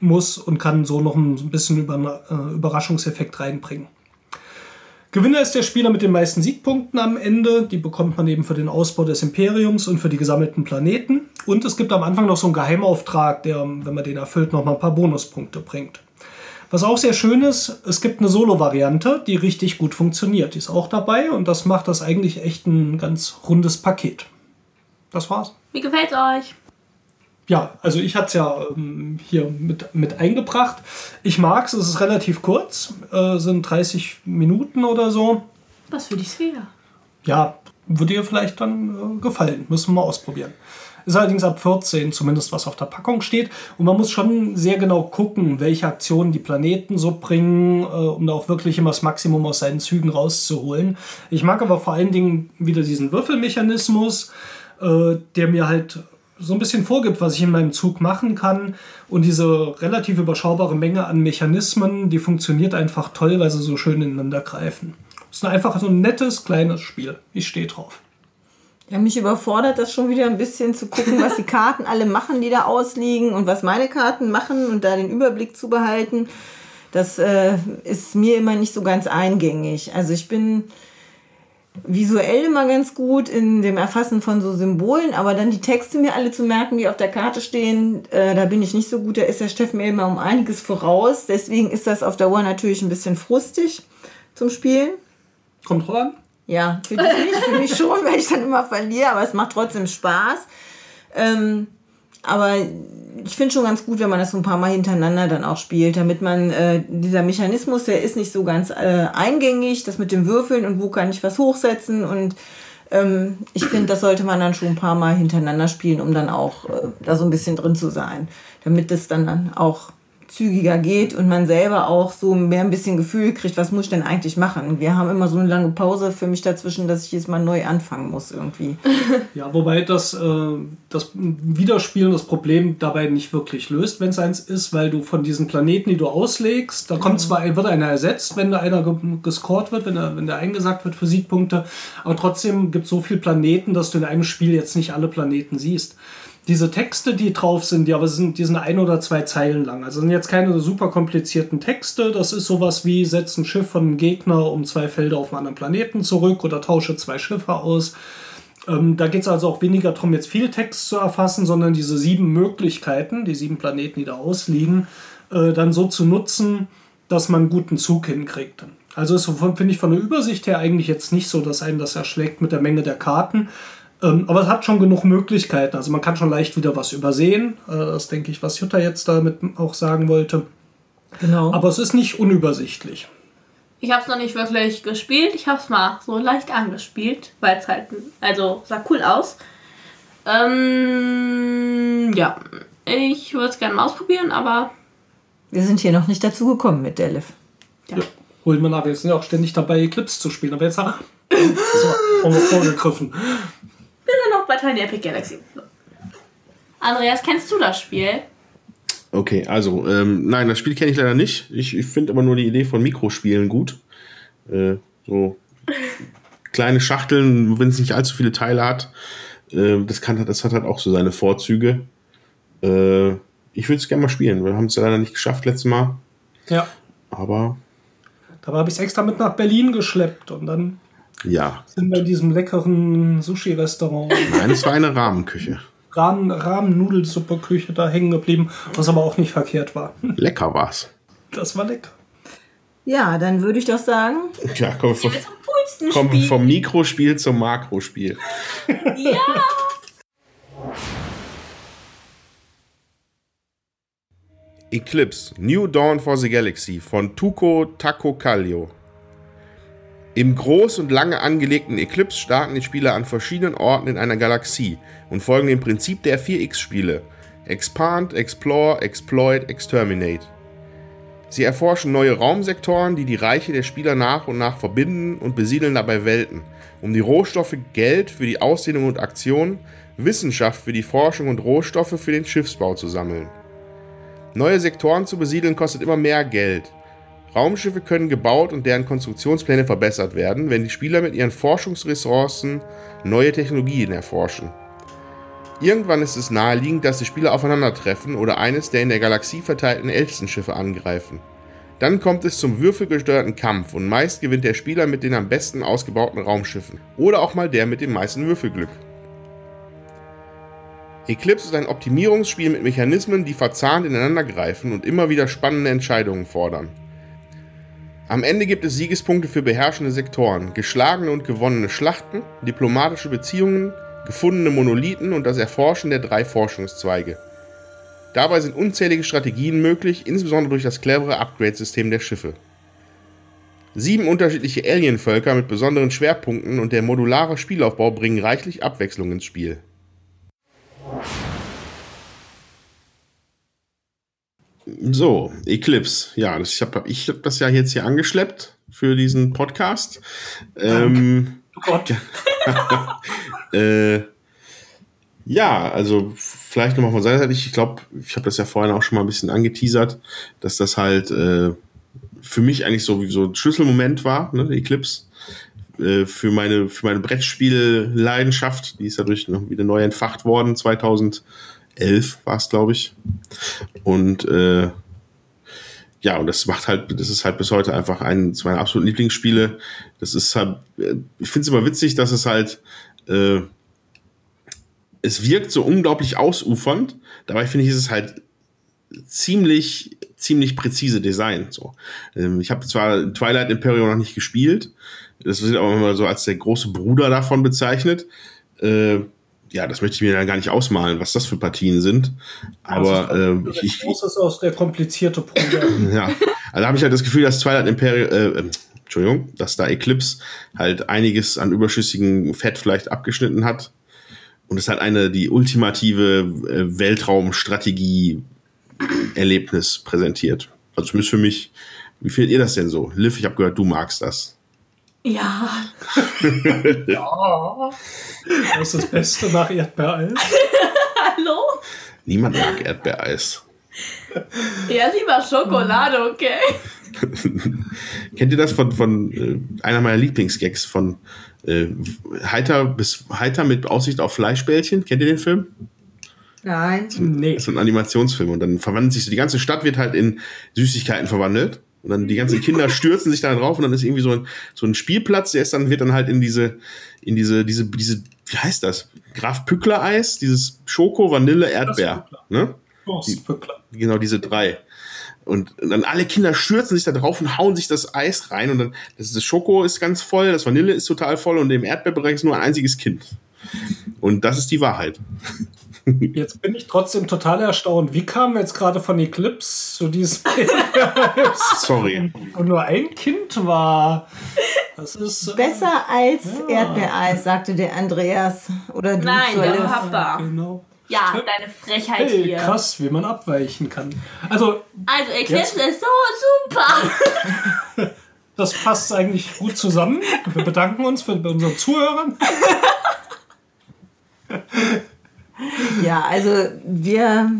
muss und kann so noch ein bisschen über, äh, Überraschungseffekt reinbringen. Gewinner ist der Spieler mit den meisten Siegpunkten am Ende. Die bekommt man eben für den Ausbau des Imperiums und für die gesammelten Planeten. Und es gibt am Anfang noch so einen Geheimauftrag, der, wenn man den erfüllt, nochmal ein paar Bonuspunkte bringt. Was auch sehr schön ist, es gibt eine Solo-Variante, die richtig gut funktioniert. Die ist auch dabei und das macht das eigentlich echt ein ganz rundes Paket. Das war's. Wie gefällt's euch? Ja, also ich hatte es ja ähm, hier mit, mit eingebracht. Ich mag's, es ist relativ kurz, äh, sind 30 Minuten oder so. Was für dich schwer. Ja, würde dir vielleicht dann äh, gefallen. Müssen wir mal ausprobieren. Ist allerdings ab 14, zumindest was auf der Packung steht. Und man muss schon sehr genau gucken, welche Aktionen die Planeten so bringen, äh, um da auch wirklich immer das Maximum aus seinen Zügen rauszuholen. Ich mag aber vor allen Dingen wieder diesen Würfelmechanismus, äh, der mir halt so ein bisschen vorgibt, was ich in meinem Zug machen kann. Und diese relativ überschaubare Menge an Mechanismen, die funktioniert einfach toll, weil sie so schön ineinander greifen. Es ist einfach so ein nettes, kleines Spiel. Ich stehe drauf. Ja, mich überfordert das schon wieder ein bisschen zu gucken, was die Karten alle machen, die da ausliegen und was meine Karten machen und da den Überblick zu behalten. Das äh, ist mir immer nicht so ganz eingängig. Also ich bin visuell immer ganz gut in dem Erfassen von so Symbolen, aber dann die Texte mir alle zu merken, die auf der Karte stehen, äh, da bin ich nicht so gut. Da ist der Steffen mir immer um einiges voraus. Deswegen ist das auf Dauer natürlich ein bisschen frustig zum Spielen. Kommt drauf an. Ja, für dich nicht, für mich schon, *laughs* weil ich dann immer verliere, aber es macht trotzdem Spaß. Ähm, aber ich finde schon ganz gut, wenn man das so ein paar Mal hintereinander dann auch spielt, damit man äh, dieser Mechanismus, der ist nicht so ganz äh, eingängig, das mit dem Würfeln und wo kann ich was hochsetzen und ähm, ich finde, das sollte man dann schon ein paar Mal hintereinander spielen, um dann auch äh, da so ein bisschen drin zu sein, damit es dann auch zügiger geht und man selber auch so mehr ein bisschen Gefühl kriegt, was muss ich denn eigentlich machen? Wir haben immer so eine lange Pause für mich dazwischen, dass ich jetzt mal neu anfangen muss irgendwie. *laughs* Ja, wobei das, äh, das Wiederspielen das Problem dabei nicht wirklich löst, wenn es eins ist, weil du von diesen Planeten, die du auslegst, da kommt mhm. zwar wird einer ersetzt, wenn da einer gescored wird, wenn der, wenn der eingesagt wird für Siegpunkte, aber trotzdem gibt es so viele Planeten, dass du in einem Spiel jetzt nicht alle Planeten siehst diese Texte, die drauf sind, die aber sind, die sind ein oder zwei Zeilen lang. Also sind jetzt keine super komplizierten Texte. Das ist sowas wie setz ein Schiff von einem Gegner um zwei Felder auf einen anderen Planeten zurück oder tausche zwei Schiffe aus. Ähm, da geht es also auch weniger darum, jetzt viel Text zu erfassen, sondern diese sieben Möglichkeiten, die sieben Planeten, die da ausliegen, äh, dann so zu nutzen, dass man einen guten Zug hinkriegt. Also ist, finde ich, von der Übersicht her eigentlich jetzt nicht so, dass einen das erschlägt mit der Menge der Karten. Ähm, aber es hat schon genug Möglichkeiten. Also man kann schon leicht wieder was übersehen. Äh, das denke ich, was Jutta jetzt damit auch sagen wollte. Genau. Aber es ist nicht unübersichtlich. Ich habe es noch nicht wirklich gespielt. Ich habe es mal so leicht angespielt, weil es halt, also sah cool aus. Ähm, ja, ich würde es gerne mal ausprobieren, aber. Wir sind hier noch nicht dazu gekommen mit Delif. Ja. ja. Holen wir nach. Wir sind ja auch ständig dabei, Eclipse zu spielen. Aber jetzt *laughs* haben wir vorgegriffen bei Tiny Epic Galaxy. Andreas, kennst du das Spiel? Okay, also, ähm, nein, das Spiel kenne ich leider nicht. Ich, ich finde aber nur die Idee von Mikrospielen gut. Äh, so *laughs* kleine Schachteln, wenn es nicht allzu viele Teile hat. Äh, das, kann, das hat halt auch so seine Vorzüge. Äh, ich würde es gerne mal spielen. Wir haben es ja leider nicht geschafft letztes Mal. Ja. Aber. Da habe ich es extra mit nach Berlin geschleppt und dann Ja. Sind wir in diesem leckeren Sushi-Restaurant, Nein, es war eine Rahmenküche. Rahmen, Rahmen-Nudelsuppe-Küche da hängen geblieben, was aber auch nicht verkehrt war. Lecker war's. Das war lecker. Ja, dann würde ich doch sagen, Ja, komm, vom, komm vom Mikrospiel zum Makrospiel. Ja. Eclipse New Dawn for the Galaxy von Tuco Takokallio. Im groß und lange angelegten Eclipse starten die Spieler an verschiedenen Orten in einer Galaxie und folgen dem Prinzip der 4X-Spiele: Expand, Explore, Exploit, Exterminate. Sie erforschen neue Raumsektoren, die die Reiche der Spieler nach und nach verbinden und besiedeln dabei Welten, um die Rohstoffe Geld für die Ausdehnung und Aktion, Wissenschaft für die Forschung und Rohstoffe für den Schiffsbau zu sammeln. Neue Sektoren zu besiedeln kostet immer mehr Geld. Raumschiffe können gebaut und deren Konstruktionspläne verbessert werden, wenn die Spieler mit ihren Forschungsressourcen neue Technologien erforschen. Irgendwann ist es naheliegend, dass die Spieler aufeinandertreffen oder eines der in der Galaxie verteilten Elfenschiffe angreifen. Dann kommt es zum würfelgesteuerten Kampf und meist gewinnt der Spieler mit den am besten ausgebauten Raumschiffen oder auch mal der mit dem meisten Würfelglück. Eclipse ist ein Optimierungsspiel mit Mechanismen, die verzahnt ineinander greifen und immer wieder spannende Entscheidungen fordern. Am Ende gibt es Siegespunkte für beherrschende Sektoren, geschlagene und gewonnene Schlachten, diplomatische Beziehungen, gefundene Monolithen und das Erforschen der drei Forschungszweige. Dabei sind unzählige Strategien möglich, insbesondere durch das clevere Upgrade-System der Schiffe. Sieben unterschiedliche Alienvölker mit besonderen Schwerpunkten und der modulare Spielaufbau bringen reichlich Abwechslung ins Spiel. So, Eclipse. Ja, das, ich habe ich hab das ja jetzt hier angeschleppt für diesen Podcast. Ähm, Oh Gott. *laughs* äh, ja, also vielleicht nochmal von seiner Seite. Ich glaube, ich habe das ja vorhin auch schon mal ein bisschen angeteasert, dass das halt äh, für mich eigentlich so so ein Schlüsselmoment war, ne, Eclipse. Äh, für meine, für meine Brettspiel-Leidenschaft, die ist dadurch noch wieder neu entfacht worden. 2011 war es, glaube ich. Und äh, ja, und das macht halt, das ist halt bis heute einfach eines meiner absoluten Lieblingsspiele. Das ist halt, äh, ich finde es immer witzig, dass es halt, äh, es wirkt so unglaublich ausufernd. Dabei finde ich, ist es halt ziemlich, ziemlich präzise Design. So. Ähm, ich habe zwar Twilight Imperium noch nicht gespielt, das wird aber immer so als der große Bruder davon bezeichnet. Äh, ja, das möchte ich mir dann gar nicht ausmalen, was das für Partien sind. Aber äh, ich, ich, Groß ist aus der komplizierte Bruder. *laughs* ja, also habe ich halt das Gefühl, dass Twilight Imperium, äh, äh, Entschuldigung, dass da Eclipse halt einiges an überschüssigem Fett vielleicht abgeschnitten hat. Und es halt eine, die ultimative äh, Weltraumstrategie-Erlebnis präsentiert. Also zumindest für mich. Wie findet ihr das denn so? Liv, ich habe gehört, du magst das. Ja. *laughs* ja. Das ist das Beste nach Erdbeereis. *laughs* Hallo? Niemand mag Erdbeereis. Ja, lieber Schokolade, okay. *laughs* Kennt ihr das von, von äh, einer meiner Lieblingsgags von äh, Heiter bis Heiter mit Aussicht auf Fleischbällchen? Kennt ihr den Film? nein. Nee. Das ist so ein Animationsfilm und dann verwandelt sich so, die ganze Stadt wird halt in Süßigkeiten verwandelt. Und dann die ganzen Kinder stürzen sich da drauf und dann ist irgendwie so ein, so ein Spielplatz, der ist dann, wird dann halt in diese, in diese, diese, diese, wie heißt das? Graf Pückler Eis, dieses Schoko, Vanille, Erdbeer. Ne? Durstpückler. Genau diese drei. Und dann alle Kinder stürzen sich da drauf und hauen sich das Eis rein und dann, das, das Schoko ist ganz voll, das Vanille ist total voll und im Erdbeerbereich ist nur ein einziges Kind. Und das ist die Wahrheit. Jetzt bin ich trotzdem total erstaunt. Wie kamen wir jetzt gerade von Eclipse zu diesem *laughs* Sorry. Und nur ein Kind war. Das ist. äh, Besser als Ja. Erdbeereis, sagte der Andreas. Oder du Nein, zur der. Papa. Genau. Ja, deine Frechheit Hey, hier. krass, wie man abweichen kann. Also, Also, Eclipse ist so super. *laughs* das passt eigentlich gut zusammen. Wir bedanken uns für bei unseren Zuhörern. *laughs* Ja, also wir.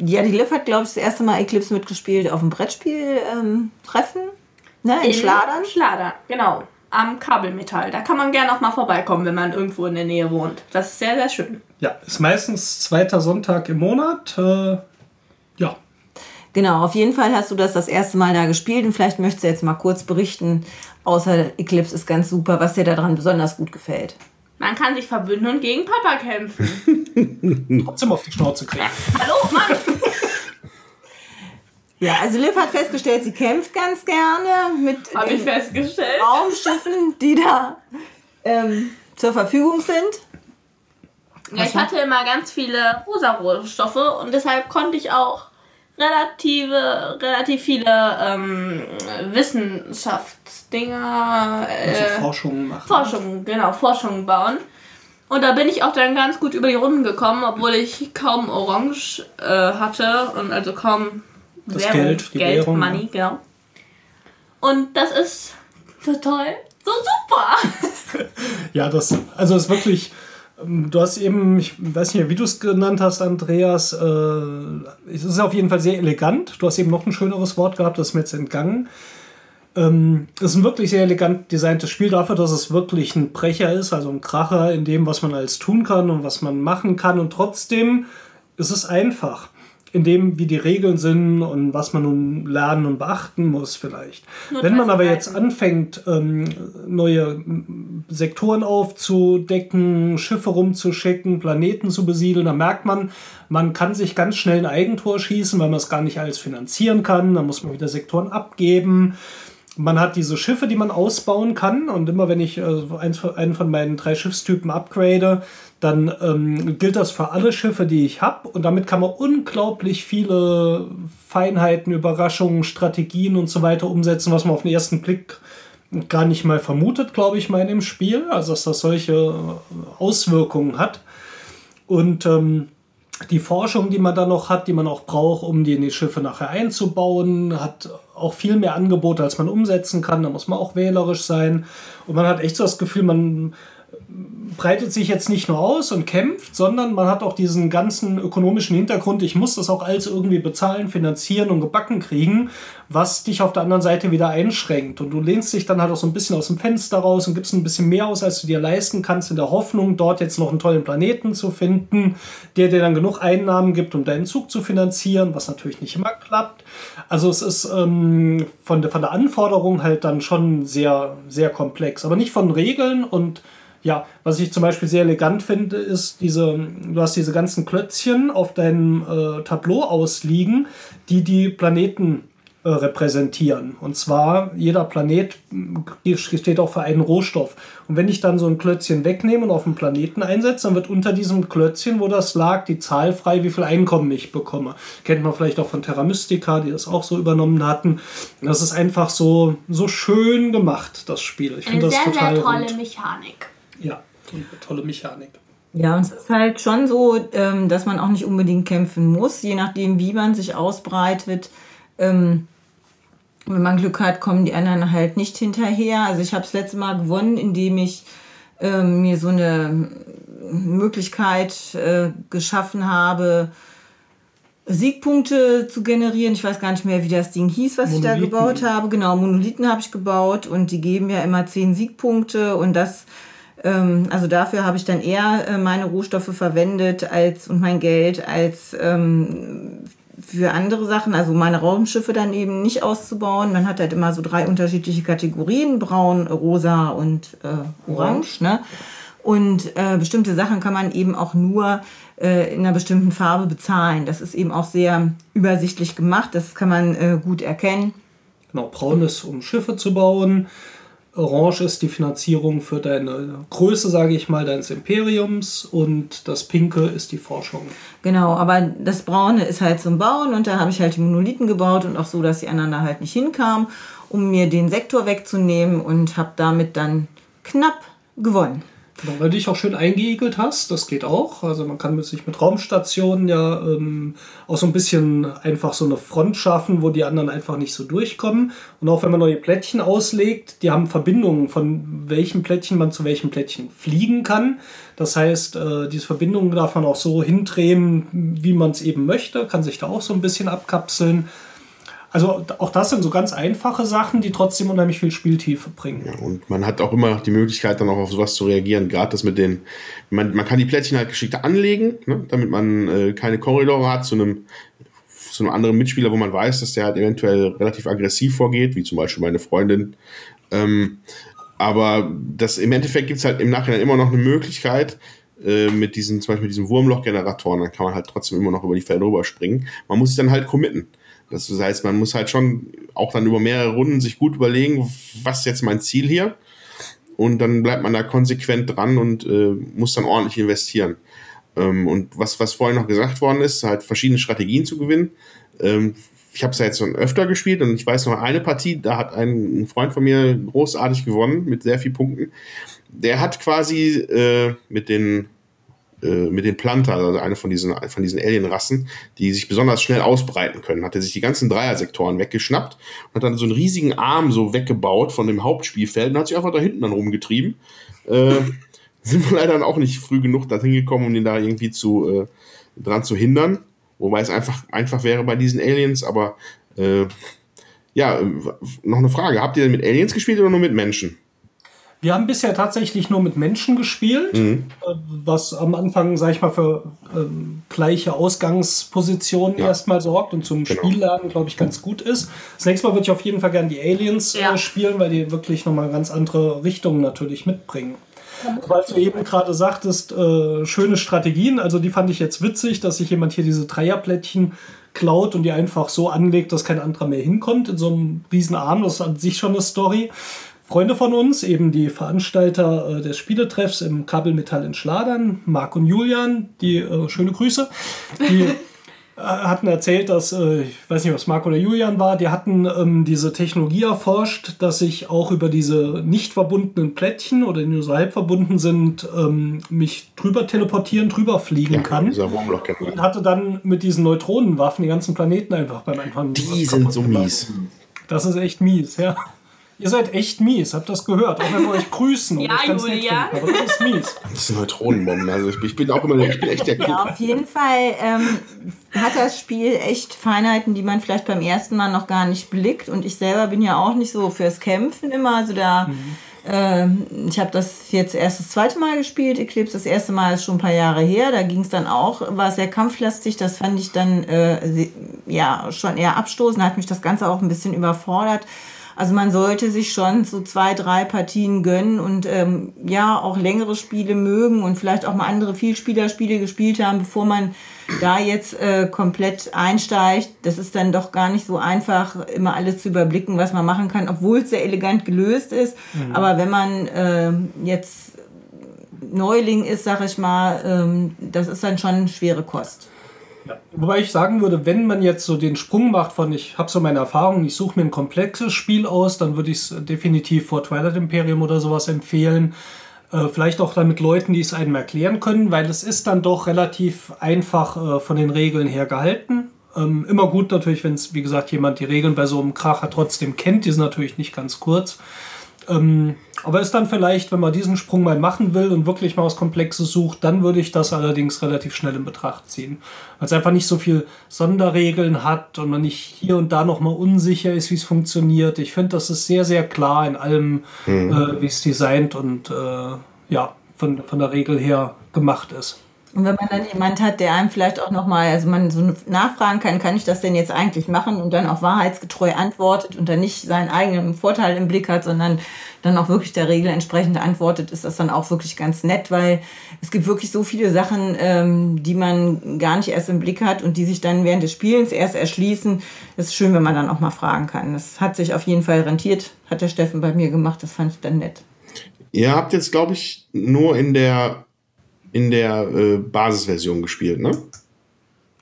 Ja, die Liv hat, glaube ich, das erste Mal Eclipse mitgespielt auf dem Brettspiel-Treffen. ne, in Schladern. Schladern, genau. Am Kabelmetall. Da kann man gerne auch mal vorbeikommen, wenn man irgendwo in der Nähe wohnt. Das ist sehr, sehr schön. Ja, ist meistens zweiter Sonntag im Monat. Äh, ja, Genau, auf jeden Fall hast du das das erste Mal da gespielt und vielleicht möchtest du jetzt mal kurz berichten, außer Eclipse ist ganz super, was dir daran besonders gut gefällt. Man kann sich verbünden und gegen Papa kämpfen. *laughs* Trotzdem auf die Schnauze kriegen. Hallo, Mann! Ja, also Liv hat festgestellt, sie kämpft ganz gerne mit ich den festgestellt. Raumschiffen, die da ähm, zur Verfügung sind. Ja, ich hatte immer ganz viele rosa-Rohstoffe und deshalb konnte ich auch relative, relativ viele ähm, Wissenschaftsdinger, Also äh, Forschungen machen. Forschungen, genau, Forschungen bauen. Und da bin ich auch dann ganz gut über die Runden gekommen, obwohl ich kaum Orange äh, hatte und also kaum Das Geld, die Geld, Währung, Money, genau. Und das ist so toll, so super. *laughs* Ja, das, also es ist wirklich, du hast eben, ich weiß nicht, wie du es genannt hast, Andreas, äh, es ist auf jeden Fall sehr elegant. Du hast eben noch ein schöneres Wort gehabt, das ist mir jetzt entgangen. Ähm, es ist ein wirklich sehr elegant designtes Spiel dafür, dass es wirklich ein Brecher ist, also ein Kracher in dem, was man alles tun kann und was man machen kann. Und trotzdem ist es einfach. In dem, wie die Regeln sind und was man nun lernen und beachten muss, vielleicht. Wenn man aber jetzt anfängt, ähm, neue Sektoren aufzudecken, Schiffe rumzuschicken, Planeten zu besiedeln, dann merkt man, man kann sich ganz schnell ein Eigentor schießen, weil man es gar nicht alles finanzieren kann. Dann muss man wieder Sektoren abgeben. Man hat diese Schiffe, die man ausbauen kann. Und immer wenn ich äh, eins einen von meinen drei Schiffstypen upgrade, dann ähm, gilt das für alle Schiffe, die ich habe. Und damit kann man unglaublich viele Feinheiten, Überraschungen, Strategien und so weiter umsetzen, was man auf den ersten Blick gar nicht mal vermutet, glaube ich mal in dem Spiel. Also dass das solche äh, Auswirkungen hat. Und ähm, die Forschung, die man da noch hat, die man auch braucht, um die in die Schiffe nachher einzubauen, hat auch viel mehr Angebote, als man umsetzen kann. Da muss man auch wählerisch sein. Und man hat echt so das Gefühl, man breitet sich jetzt nicht nur aus und kämpft, sondern man hat auch diesen ganzen ökonomischen Hintergrund. Ich muss das auch alles irgendwie bezahlen, finanzieren und gebacken kriegen, was dich auf der anderen Seite wieder einschränkt. Und du lehnst dich dann halt auch so ein bisschen aus dem Fenster raus und gibst ein bisschen mehr aus, als du dir leisten kannst, in der Hoffnung, dort jetzt noch einen tollen Planeten zu finden, der dir dann genug Einnahmen gibt, um deinen Zug zu finanzieren, was natürlich nicht immer klappt. Also es ist ähm, von, der, von der Anforderung halt dann schon sehr, sehr komplex, aber nicht von Regeln und ja, was ich zum Beispiel sehr elegant finde, ist diese, du hast diese ganzen Klötzchen auf deinem äh, Tableau ausliegen, die die Planeten äh, repräsentieren. Und zwar jeder Planet mh, steht auch für einen Rohstoff. Und wenn ich dann so ein Klötzchen wegnehme und auf einen Planeten einsetze, dann wird unter diesem Klötzchen, wo das lag, die Zahl frei, wie viel Einkommen ich bekomme. Kennt man vielleicht auch von Terra Mystica, die das auch so übernommen hatten. Das ist einfach so, so schön gemacht, das Spiel. Ich finde Eine das sehr, total sehr tolle rund. Mechanik. Ja, eine tolle Mechanik. Ja, und es ist halt schon so, ähm, dass man auch nicht unbedingt kämpfen muss, je nachdem, wie man sich ausbreitet. Ähm, wenn man Glück hat, kommen die anderen halt nicht hinterher. Also ich habe das letzte Mal gewonnen, indem ich ähm, mir so eine Möglichkeit äh, geschaffen habe, Siegpunkte zu generieren. Ich weiß gar nicht mehr, wie das Ding hieß, was ich da Monolithen. gebaut habe. Genau, Monolithen habe ich gebaut und die geben ja immer zehn Siegpunkte und das also dafür habe ich dann eher äh, meine Rohstoffe verwendet als und mein Geld als ähm, für andere Sachen, also meine Raumschiffe dann eben nicht auszubauen. Man hat halt immer so drei unterschiedliche Kategorien, braun, rosa und äh, orange. Ne? Und äh, bestimmte Sachen kann man eben auch nur äh, in einer bestimmten Farbe bezahlen. Das ist eben auch sehr übersichtlich gemacht. Das kann man äh, gut erkennen. Genau, braun ist, um Schiffe zu bauen. Orange ist die Finanzierung für deine Größe, sage ich mal, deines Imperiums. Und das Pinke ist die Forschung. Genau, aber das Braune ist halt zum Bauen und da habe ich halt die Monolithen gebaut und auch so, dass die anderen da halt nicht hinkamen, um mir den Sektor wegzunehmen und habe damit dann knapp gewonnen. Genau, weil du dich auch schön eingeigelt hast, das geht auch. Also man kann sich mit Raumstationen ja ähm, auch so ein bisschen einfach so eine Front schaffen, wo die anderen einfach nicht so durchkommen. Und auch wenn man neue Plättchen auslegt, die haben Verbindungen, von welchem Plättchen man zu welchem Plättchen fliegen kann. Das heißt, äh, diese Verbindungen darf man auch so hindrehen, wie man es eben möchte, kann sich da auch so ein bisschen abkapseln. Also auch das sind so ganz einfache Sachen, die trotzdem unheimlich viel Spieltiefe bringen. Ja, und man hat auch immer die Möglichkeit, dann auch auf sowas zu reagieren. Gerade das mit den, man, man kann die Plättchen halt geschickter anlegen, ne, damit man äh, keine Korridore hat zu einem zu einem anderen Mitspieler, wo man weiß, dass der halt eventuell relativ aggressiv vorgeht, wie zum Beispiel meine Freundin. Ähm, aber das, im Endeffekt gibt es halt im Nachhinein immer noch eine Möglichkeit, äh, mit diesen, zum Beispiel mit diesen Wurmloch-Generatoren, dann kann man halt trotzdem immer noch über die Felder rüber springen. Man muss sich dann halt committen. Das heißt, man muss halt schon auch dann über mehrere Runden sich gut überlegen, was ist jetzt mein Ziel hier? Und dann bleibt man da konsequent dran und äh, muss dann ordentlich investieren. Ähm, und was, was vorhin noch gesagt worden ist, halt verschiedene Strategien zu gewinnen. Ähm, ich habe es ja jetzt schon öfter gespielt und ich weiß noch eine Partie, da hat ein, Freund von mir großartig gewonnen mit sehr vielen Punkten. Der hat quasi äh, mit den mit den Planter, also eine von diesen, von diesen Alien-Rassen, die sich besonders schnell ausbreiten können, hat er sich die ganzen Dreiersektoren weggeschnappt und hat dann so einen riesigen Arm so weggebaut von dem Hauptspielfeld und hat sich einfach da hinten dann rumgetrieben. Äh, *laughs* sind wir leider dann auch nicht früh genug dahin gekommen, um ihn da irgendwie zu, äh, dran zu hindern. Wobei es einfach, einfach wäre bei diesen Aliens, aber äh, ja, noch eine Frage. Habt ihr denn mit Aliens gespielt oder nur mit Menschen? Wir haben bisher tatsächlich nur mit Menschen gespielt, mhm. Äh, was am Anfang, sag ich mal, für ähm, gleiche Ausgangspositionen ja. erstmal sorgt und zum genau. Spiellernen, glaube ich, ganz gut ist. Das nächste Mal würde ich auf jeden Fall gerne die Aliens ja. äh, spielen, weil die wirklich nochmal ganz andere Richtungen natürlich mitbringen. Weil du eben gerade sagtest, äh, schöne Strategien, also die fand ich jetzt witzig, dass sich jemand hier diese Dreierplättchen klaut und die einfach so anlegt, dass kein anderer mehr hinkommt in so einem riesen Arm. Das ist an sich schon eine Story. Freunde von uns, eben die Veranstalter äh, des Spieletreffs im Kabelmetall in Schladern, Marc und Julian, die äh, schöne Grüße, die äh, hatten erzählt, dass, äh, ich weiß nicht, was Marc oder Julian war, die hatten ähm, diese Technologie erforscht, dass ich auch über diese nicht verbundenen Plättchen oder die nur so halb verbunden sind, ähm, mich drüber teleportieren, drüber fliegen ja, kann. Und hatte dann mit diesen Neutronenwaffen die ganzen Planeten einfach beim Einfahren. Die sind so mies. Das ist echt mies, ja. Ihr seid echt mies, habt das gehört? Auch wenn wir euch grüßen. ja, Julia. aber das ist mies. Das sind Neutronenbomben. Also ich, bin auch immer ich bin echt der Ja, auf jeden Fall ähm, hat das Spiel echt Feinheiten, die man vielleicht beim ersten Mal noch gar nicht blickt. Und ich selber bin ja auch nicht so fürs Kämpfen immer. Also da. Mhm. Äh, ich habe das jetzt erst das zweite Mal gespielt. Eclipse das erste Mal ist schon ein paar Jahre her. Da ging es dann auch, war sehr kampflastig. Das fand ich dann äh, ja schon eher abstoßend. Hat mich das Ganze auch ein bisschen überfordert. Also man sollte sich schon so zwei, drei Partien gönnen und ähm, ja auch längere Spiele mögen und vielleicht auch mal andere Vielspielerspiele gespielt haben, bevor man da jetzt äh, komplett einsteigt. Das ist dann doch gar nicht so einfach, immer alles zu überblicken, was man machen kann, obwohl es sehr elegant gelöst ist. Mhm. Aber wenn man äh, jetzt Neuling ist, sag ich mal, ähm, das ist dann schon schwere Kost. Wobei ich sagen würde, wenn man jetzt so den Sprung macht von, ich habe so meine Erfahrungen, ich suche mir ein komplexes Spiel aus, dann würde ich es definitiv vor Twilight Imperium oder sowas empfehlen. Äh, vielleicht auch dann mit Leuten, die es einem erklären können, weil es ist dann doch relativ einfach äh, von den Regeln her gehalten. Ähm, immer gut natürlich, wenn es, wie gesagt, jemand die Regeln bei so einem Kracher trotzdem kennt. Die sind natürlich nicht ganz kurz. Ähm, aber ist dann vielleicht, wenn man diesen Sprung mal machen will und wirklich mal was Komplexes sucht, dann würde ich das allerdings relativ schnell in Betracht ziehen. Weil es einfach nicht so viel Sonderregeln hat und man nicht hier und da nochmal unsicher ist, wie es funktioniert. Ich finde, das ist sehr, sehr klar in allem, mhm. äh, wie es designt und äh, ja, von, von der Regel her gemacht ist. Und wenn man dann jemand hat, der einem vielleicht auch nochmal, also man so nachfragen kann, kann ich das denn jetzt eigentlich machen und dann auch wahrheitsgetreu antwortet und dann nicht seinen eigenen Vorteil im Blick hat, sondern dann auch wirklich der Regel entsprechend antwortet, ist das dann auch wirklich ganz nett, weil es gibt wirklich so viele Sachen, ähm, die man gar nicht erst im Blick hat und die sich dann während des Spielens erst erschließen. Es ist schön, wenn man dann auch mal fragen kann. Das hat sich auf jeden Fall rentiert, hat der Steffen bei mir gemacht, das fand ich dann nett. Ihr habt jetzt, glaube ich, nur in der in der äh, Basisversion gespielt, ne?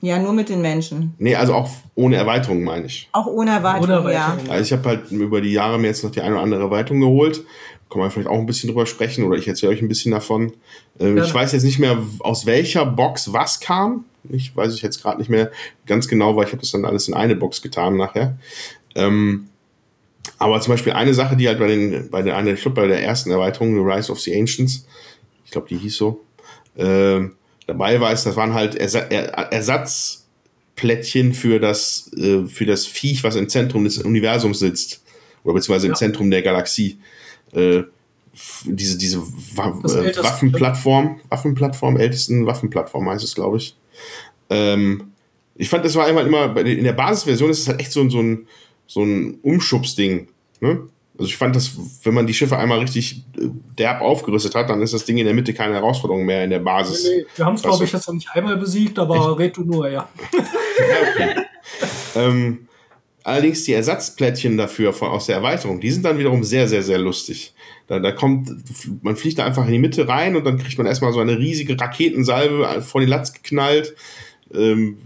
Ja, nur mit den Menschen. Nee, also auch ohne Erweiterung, meine ich. Auch ohne Erweiterung, ohne Erweiterung. ja. Also ich habe halt über die Jahre mir jetzt noch die eine oder andere Erweiterung geholt. Kann man vielleicht auch ein bisschen drüber sprechen oder ich erzähle euch ein bisschen davon. Äh, ja. Ich weiß jetzt nicht mehr, aus welcher Box was kam. Ich weiß ich jetzt gerade nicht mehr ganz genau, weil ich habe das dann alles in eine Box getan nachher. Ähm, aber zum Beispiel eine Sache, die halt bei den, bei der, ich glaube bei der ersten Erweiterung, The Rise of the Ancients, ich glaube, die hieß so, äh, dabei war, ist, das waren halt Ersa er Ersatzplättchen für das, äh, für das Viech, was im Zentrum des Universums sitzt. Oder beziehungsweise im Zentrum der Galaxie. Äh, diese diese Wa äh, Waffenplattform, Waffenplattform, ältesten Waffenplattform heißt es, glaube ich. Ähm, Ich fand, das war einmal immer, in der Basisversion ist es halt echt so, ein- so ein, so ein Umschubsding. Ne? Also ich fand das, wenn man die Schiffe einmal richtig äh, derb aufgerüstet hat, dann ist das Ding in der Mitte keine Herausforderung mehr in der Basis. Nee, wir haben es, glaube ich, jetzt noch nicht einmal besiegt, aber red du nur, ja. *laughs* Ähm, allerdings die Ersatzplättchen dafür von, aus der Erweiterung, die sind dann wiederum sehr, sehr, sehr lustig. Da, da kommt, man fliegt da einfach in die Mitte rein und dann kriegt man erstmal so eine riesige Raketensalve vor den Latz geknallt. Ähm,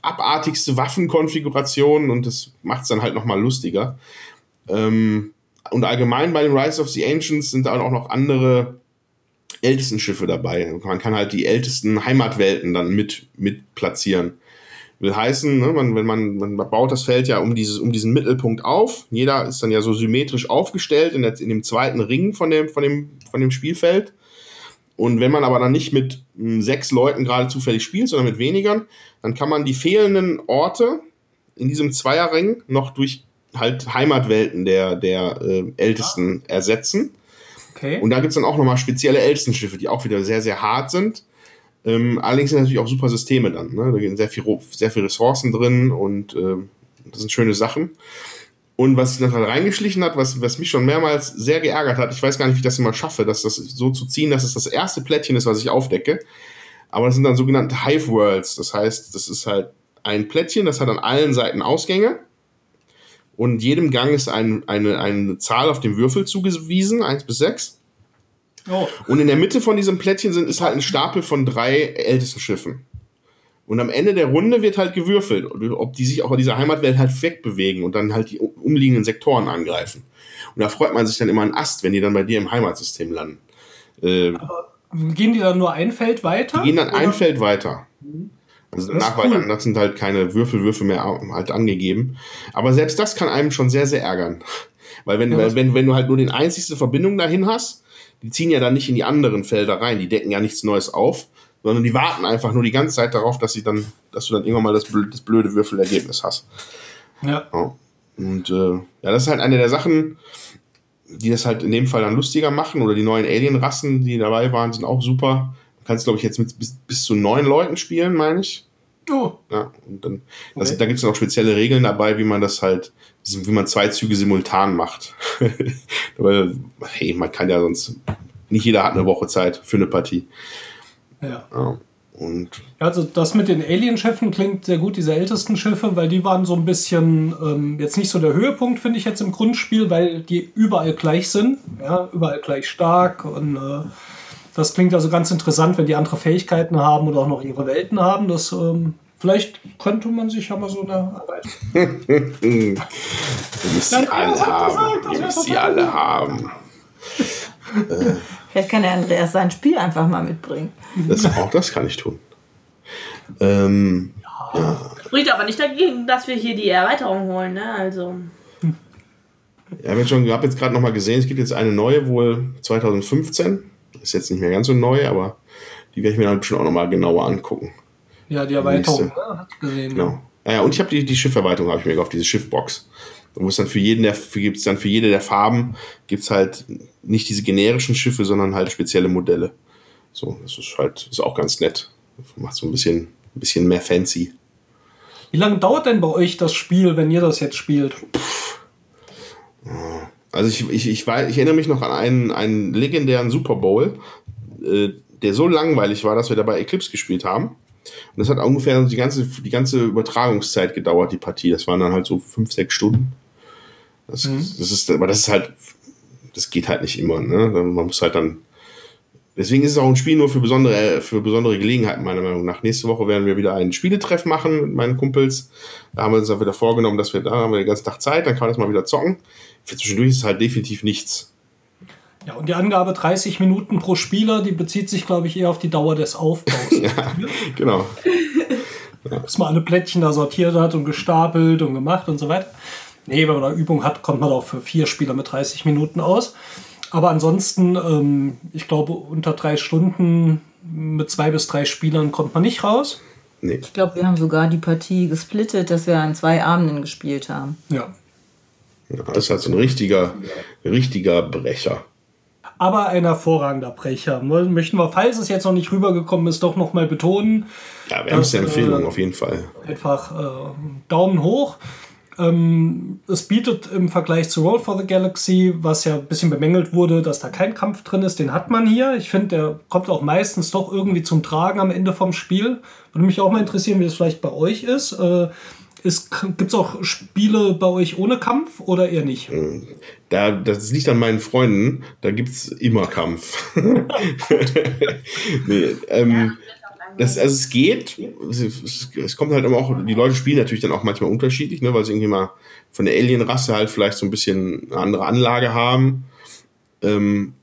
abartigste Waffenkonfigurationen und das macht es dann halt nochmal lustiger. Ähm, und allgemein bei den Rise of the Ancients sind da auch noch andere ältesten Schiffe dabei. Man kann halt die ältesten Heimatwelten dann mit, mit platzieren. Will heißen, ne, man, wenn man, man baut das Feld ja um, dieses, um diesen Mittelpunkt auf. Jeder ist dann ja so symmetrisch aufgestellt in, der, in dem zweiten Ring von dem, von, dem, von dem Spielfeld. Und wenn man aber dann nicht mit mh, sechs Leuten gerade zufällig spielt, sondern mit wenigern, dann kann man die fehlenden Orte in diesem Zweierring noch durch halt Heimatwelten der, der äh, Ältesten ersetzen. Okay. Und da gibt's dann auch nochmal spezielle Ältestenschiffe, die auch wieder sehr, sehr hart sind. Ähm, allerdings sind natürlich auch super Systeme dann. Ne? Da gehen sehr viel, sehr viel Ressourcen drin und ähm, das sind schöne Sachen. Und was sich dann halt reingeschlichen hat, was, was mich schon mehrmals sehr geärgert hat, ich weiß gar nicht, wie ich das immer schaffe, dass das so zu ziehen, dass es das erste Plättchen ist, was ich aufdecke. Aber das sind dann sogenannte Hive Worlds. Das heißt, das ist halt ein Plättchen, das hat an allen Seiten Ausgänge. Und jedem Gang ist ein, eine, eine Zahl auf dem Würfel zugewiesen, 1 bis 6. Oh, Und in der Mitte von diesem Plättchen sind, ist halt ein Stapel von drei ältesten Schiffen. Und am Ende der Runde wird halt gewürfelt, ob die sich auch in dieser Heimatwelt halt wegbewegen und dann halt die umliegenden Sektoren angreifen. Und da freut man sich dann immer einen Ast, wenn die dann bei dir im Heimatsystem landen. Äh, gehen die dann nur ein Feld weiter? die gehen dann ein Oder- Feld weiter. Also danach cool. sind halt keine Würfelwürfe mehr halt angegeben. Aber selbst das kann einem schon sehr, sehr ärgern. *laughs* Weil wenn, Ja, weil wenn, wenn du halt nur die einzigste Verbindung dahin hast, die ziehen ja dann nicht in die anderen Felder rein, die decken ja nichts Neues auf, sondern die warten einfach nur die ganze Zeit darauf, dass sie dann, dass du dann irgendwann mal das, blö- das blöde Würfelergebnis hast. Ja. Ja. Und äh, ja, das ist halt eine der Sachen, die das halt in dem Fall dann lustiger machen. Oder die neuen Alien-Rassen, die dabei waren, sind auch super. Du kannst, glaube ich, jetzt mit bis, bis zu neun Leuten spielen, meine ich. Oh, Ja, und dann, das, Okay. da gibt es noch spezielle Regeln dabei, wie man das halt, wie man zwei Züge simultan macht. *laughs* Weil, hey, man kann ja sonst, nicht jeder hat eine Woche Zeit für eine Partie. ja. Ja. Und Also das mit den Alien-Schiffen klingt sehr gut, diese ältesten Schiffe, weil die waren so ein bisschen, ähm, jetzt nicht so der Höhepunkt, finde ich jetzt im Grundspiel, weil die überall gleich sind, ja, überall gleich stark und äh, das klingt also ganz interessant, wenn die andere Fähigkeiten haben oder auch noch ihre Welten haben. Das, ähm, vielleicht könnte man sich ja mal so eine Arbeit. ihr müsst sie alle haben. gesagt, das Ihr wär müsst sie alle haben. Vielleicht kann der Andreas sein Spiel einfach mal mitbringen. Das, auch das kann ich tun. Ähm, Spricht aber nicht dagegen, dass wir hier die Erweiterung holen, ne? Also. Ja, ich habe jetzt gerade noch mal gesehen, es gibt jetzt eine neue, wohl 2015. Ist jetzt nicht mehr ganz so neu, aber die werde ich mir dann bestimmt auch noch mal genauer angucken. Ja, die Erweiterung, ne? hat gesehen. Genau. Ja, ja, und ich habe die, die Schifferweiterung habe ich mir gekauft, diese Schiffbox. Wo es dann für jeden der, für, gibt's dann für jede der Farben gibt's halt nicht diese generischen Schiffe, sondern halt spezielle Modelle. So, das ist halt, ist auch ganz nett. Macht so ein bisschen, ein bisschen mehr fancy. Wie lange dauert denn bei euch das Spiel, wenn ihr das jetzt spielt? Also ich, ich, ich, weiß, ich erinnere mich noch an einen, einen legendären Super Bowl, äh, der so langweilig war, dass wir dabei Eclipse gespielt haben. Und das hat ungefähr die ganze, die ganze Übertragungszeit gedauert, die Partie. Das waren dann halt so fünf, sechs Stunden. Das, das ist, aber das ist halt, das geht halt nicht immer. Ne? Man muss halt dann. Deswegen ist es auch ein Spiel nur für besondere, für besondere Gelegenheiten, meiner Meinung nach. Nächste Woche werden wir wieder einen Spieletreff machen mit meinen Kumpels. Da haben wir uns auch wieder vorgenommen, dass wir da haben wir den ganzen Tag Zeit, dann kann man das mal wieder zocken. Für zwischendurch ist es halt definitiv nichts. Ja, und die Angabe 30 Minuten pro Spieler, die bezieht sich, glaube ich, eher auf die Dauer des Aufbaus. *laughs* Genau. Bis man alle Plättchen da sortiert hat und gestapelt und gemacht und so weiter. Nee, wenn man da Übung hat, kommt man auch für vier Spieler mit 30 Minuten aus. Aber ansonsten, ähm, ich glaube, unter drei Stunden mit zwei bis drei Spielern kommt man nicht raus. Nee. Ich glaube, wir haben sogar die Partie gesplittet, dass wir an zwei Abenden gespielt haben. Ja. Ja, das ist halt so ein richtiger, richtiger Brecher. aber ein hervorragender Brecher. Möchten wir, falls es jetzt noch nicht rübergekommen ist, doch nochmal betonen. Ja, wärmste Empfehlung äh, auf jeden Fall. Einfach äh, Daumen hoch. Ähm, es bietet im Vergleich zu Roll for the Galaxy, was ja ein bisschen bemängelt wurde, dass da kein Kampf drin ist, den hat man hier. Ich finde, der kommt auch meistens doch irgendwie zum Tragen am Ende vom Spiel. Würde mich auch mal interessieren, wie das vielleicht bei euch ist. Äh, Gibt es auch Spiele bei euch ohne Kampf oder eher nicht? Hm. Da, das liegt an meinen Freunden. Da gibt es immer Kampf. *laughs* nee, ähm, das, also es geht. Es, es, kommt halt aber auch, die Leute spielen natürlich dann auch manchmal unterschiedlich, ne, weil sie irgendwie mal von der Alien-Rasse halt vielleicht so ein bisschen eine andere Anlage haben. Ähm,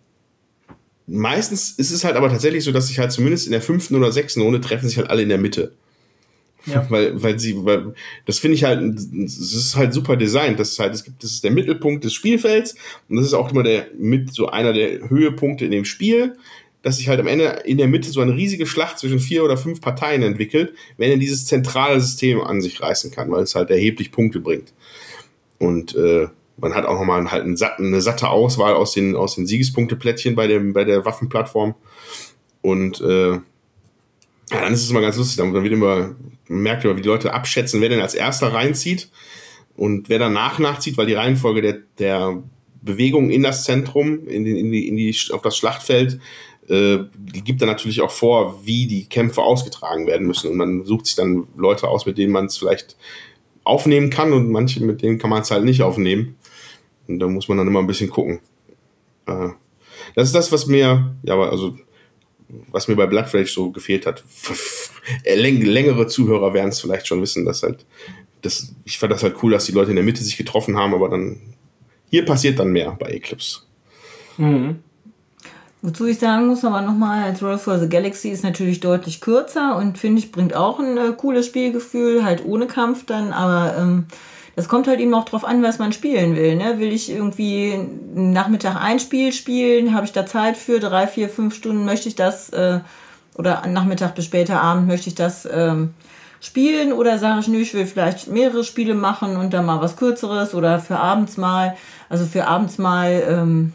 meistens ist es halt aber tatsächlich so, dass sich halt zumindest in der fünften oder sechsten Runde treffen sich halt alle in der Mitte. Ja. Weil, weil sie, weil, das finde ich halt, es ist halt super designt. Das ist halt, es gibt, das ist der Mittelpunkt des Spielfelds und das ist auch immer der, mit so einer der Höhepunkte in dem Spiel, dass sich halt am Ende in der Mitte so eine riesige Schlacht zwischen vier oder fünf Parteien entwickelt, wenn er dieses zentrale System an sich reißen kann, weil es halt erheblich Punkte bringt. Und, äh, man hat auch nochmal halt eine satte Auswahl aus den, aus den Siegespunkteplättchen bei, dem, bei der Waffenplattform. Und äh, ja, dann ist es immer ganz lustig. Dann wird immer, merkt immer, wie die Leute abschätzen, wer denn als erster reinzieht und wer danach nachzieht, weil die Reihenfolge der, der Bewegung in das Zentrum, in in die, in die, auf das Schlachtfeld, äh, die gibt dann natürlich auch vor, wie die Kämpfe ausgetragen werden müssen. Und man sucht sich dann Leute aus, mit denen man es vielleicht aufnehmen kann und manche, mit denen kann man es halt nicht aufnehmen. Und da muss man dann immer ein bisschen gucken. Äh, das ist das, was mir, ja, also was mir bei Blood Rage so gefehlt hat. *laughs* Läng längere Zuhörer werden es vielleicht schon wissen, dass halt, das, ich fand das halt cool, dass die Leute in der Mitte sich getroffen haben, aber dann, hier passiert dann mehr bei Eclipse. Mhm. Wozu ich sagen muss, aber nochmal, als Roll for the Galaxy ist natürlich deutlich kürzer und finde ich, bringt auch ein äh, cooles Spielgefühl, halt ohne Kampf dann, aber ähm, das kommt halt eben auch drauf an, was man spielen will. Ne? Will ich irgendwie Nachmittag ein Spiel spielen? Habe ich da Zeit für? Drei, vier, fünf Stunden möchte ich das, äh, oder Nachmittag bis später Abend möchte ich das ähm, spielen? Oder sage ich, nö, ich will vielleicht mehrere Spiele machen und dann mal was Kürzeres oder für abends mal. Also für abends mal ähm,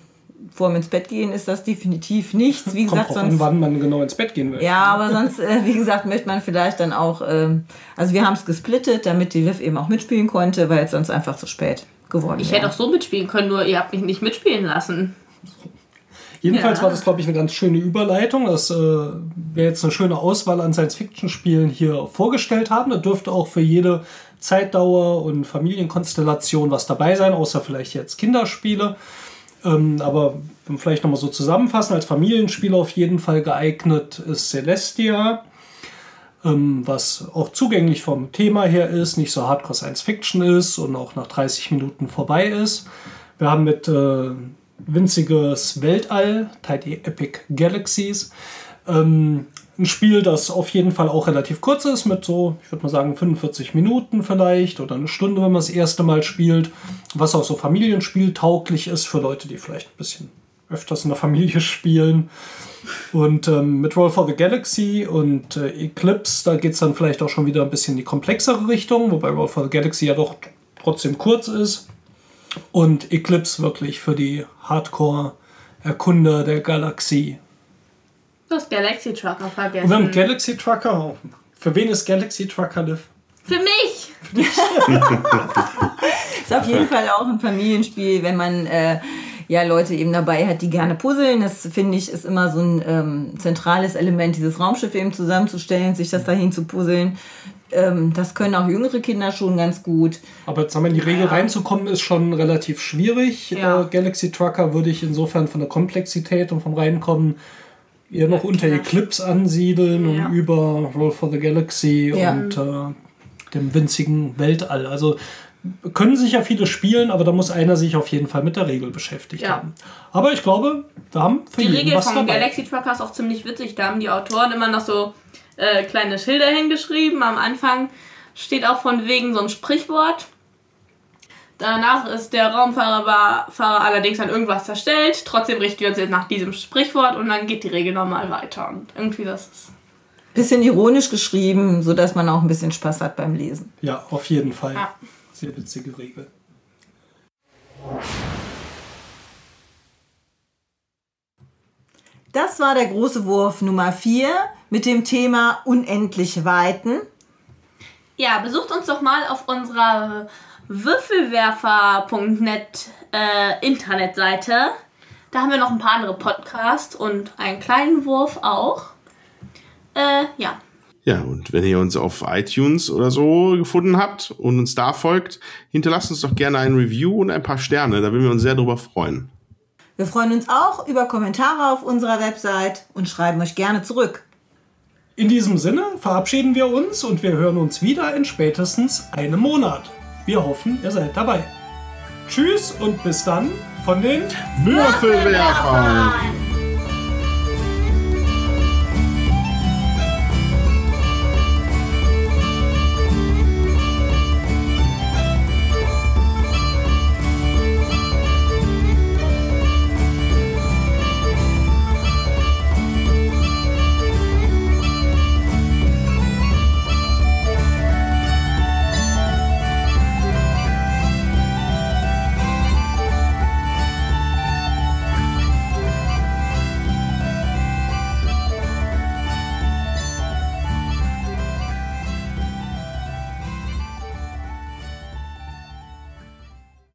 vor dem ins Bett gehen ist das definitiv nichts. Wie Kommt gesagt, sonst, wann man genau ins Bett gehen will. Ja, aber sonst, äh, wie gesagt, möchte man vielleicht dann auch, ähm, also wir haben es gesplittet, damit die Liv eben auch mitspielen konnte, weil es sonst einfach zu spät geworden Ich hätte auch so mitspielen können, nur ihr habt mich nicht mitspielen lassen. Jedenfalls ja. war das, glaube ich, eine ganz schöne Überleitung, dass äh, wir jetzt eine schöne Auswahl an Science-Fiction-Spielen hier vorgestellt haben. Da dürfte auch für jede Zeitdauer und Familienkonstellation was dabei sein, außer vielleicht jetzt Kinderspiele. Ähm, aber vielleicht nochmal so zusammenfassen, als Familienspiel auf jeden Fall geeignet ist Celestia, ähm, was auch zugänglich vom Thema her ist, nicht so Hardcore Science Fiction ist und auch nach 30 Minuten vorbei ist. Wir haben mit äh, winziges Weltall, Tidy Epic Galaxies, ähm, ein Spiel, das auf jeden Fall auch relativ kurz ist, mit so, ich würde mal sagen, 45 Minuten vielleicht oder eine Stunde, wenn man das erste Mal spielt, was auch so familienspieltauglich ist für Leute, die vielleicht ein bisschen öfters in der Familie *laughs* spielen. Und ähm, mit Roll for the Galaxy und äh, Eclipse, da geht es dann vielleicht auch schon wieder ein bisschen in die komplexere Richtung, wobei Roll for the Galaxy ja doch trotzdem kurz ist. Und Eclipse wirklich für die Hardcore-Erkunder der Galaxie Du hast Galaxy Trucker vergessen. Wir haben Galaxy Trucker. Für wen ist Galaxy Trucker Liv? Für mich! *laughs* ist auf jeden Fall auch ein Familienspiel, wenn man äh, ja Leute eben dabei hat, die gerne puzzeln. Das finde ich ist immer so ein ähm, zentrales Element, dieses Raumschiff eben zusammenzustellen, sich das dahin zu puzzeln. Ähm, das können auch jüngere Kinder schon ganz gut. Aber jetzt haben wir in die Regel ja. reinzukommen, ist schon relativ schwierig. Ja. Äh, Galaxy Trucker würde ich insofern von der Komplexität und vom Reinkommen eher noch unter Eclipse ansiedeln und über Roll for the Galaxy und äh, dem winzigen Weltall. Also können sich ja viele spielen, aber da muss einer sich auf jeden Fall mit der Regel beschäftigt ja. haben. Aber ich glaube, wir haben für Die Regel vom dabei. Galaxy Trucker ist auch ziemlich witzig. Da haben die Autoren immer noch so äh, kleine Schilder hingeschrieben. Am Anfang steht auch von wegen so ein Sprichwort. Danach ist der Raumfahrer Fahrer allerdings an irgendwas zerstellt. Trotzdem richten wir uns jetzt nach diesem Sprichwort und dann geht die Regel nochmal weiter. Und irgendwie das ist. Bisschen ironisch geschrieben, sodass man auch ein bisschen Spaß hat beim Lesen. Ja, auf jeden Fall. Ja. Sehr witzige Regel. Das war der große Wurf Nummer 4 mit dem Thema unendliche Weiten. Ja, besucht uns doch mal auf unserer würfelwerfer.net äh, Internetseite. Da haben wir noch ein paar andere Podcasts und einen kleinen Wurf auch. Äh, ja. Ja, und wenn ihr uns auf iTunes oder so gefunden habt und uns da folgt, hinterlasst uns doch gerne ein Review und ein paar Sterne. Da würden wir uns sehr drüber freuen. Wir freuen uns auch über Kommentare auf unserer Website und schreiben euch gerne zurück. In diesem Sinne verabschieden wir uns und wir hören uns wieder in spätestens einem Monat. Wir hoffen, ihr seid dabei. Tschüss und bis dann von den Würfelwerfer!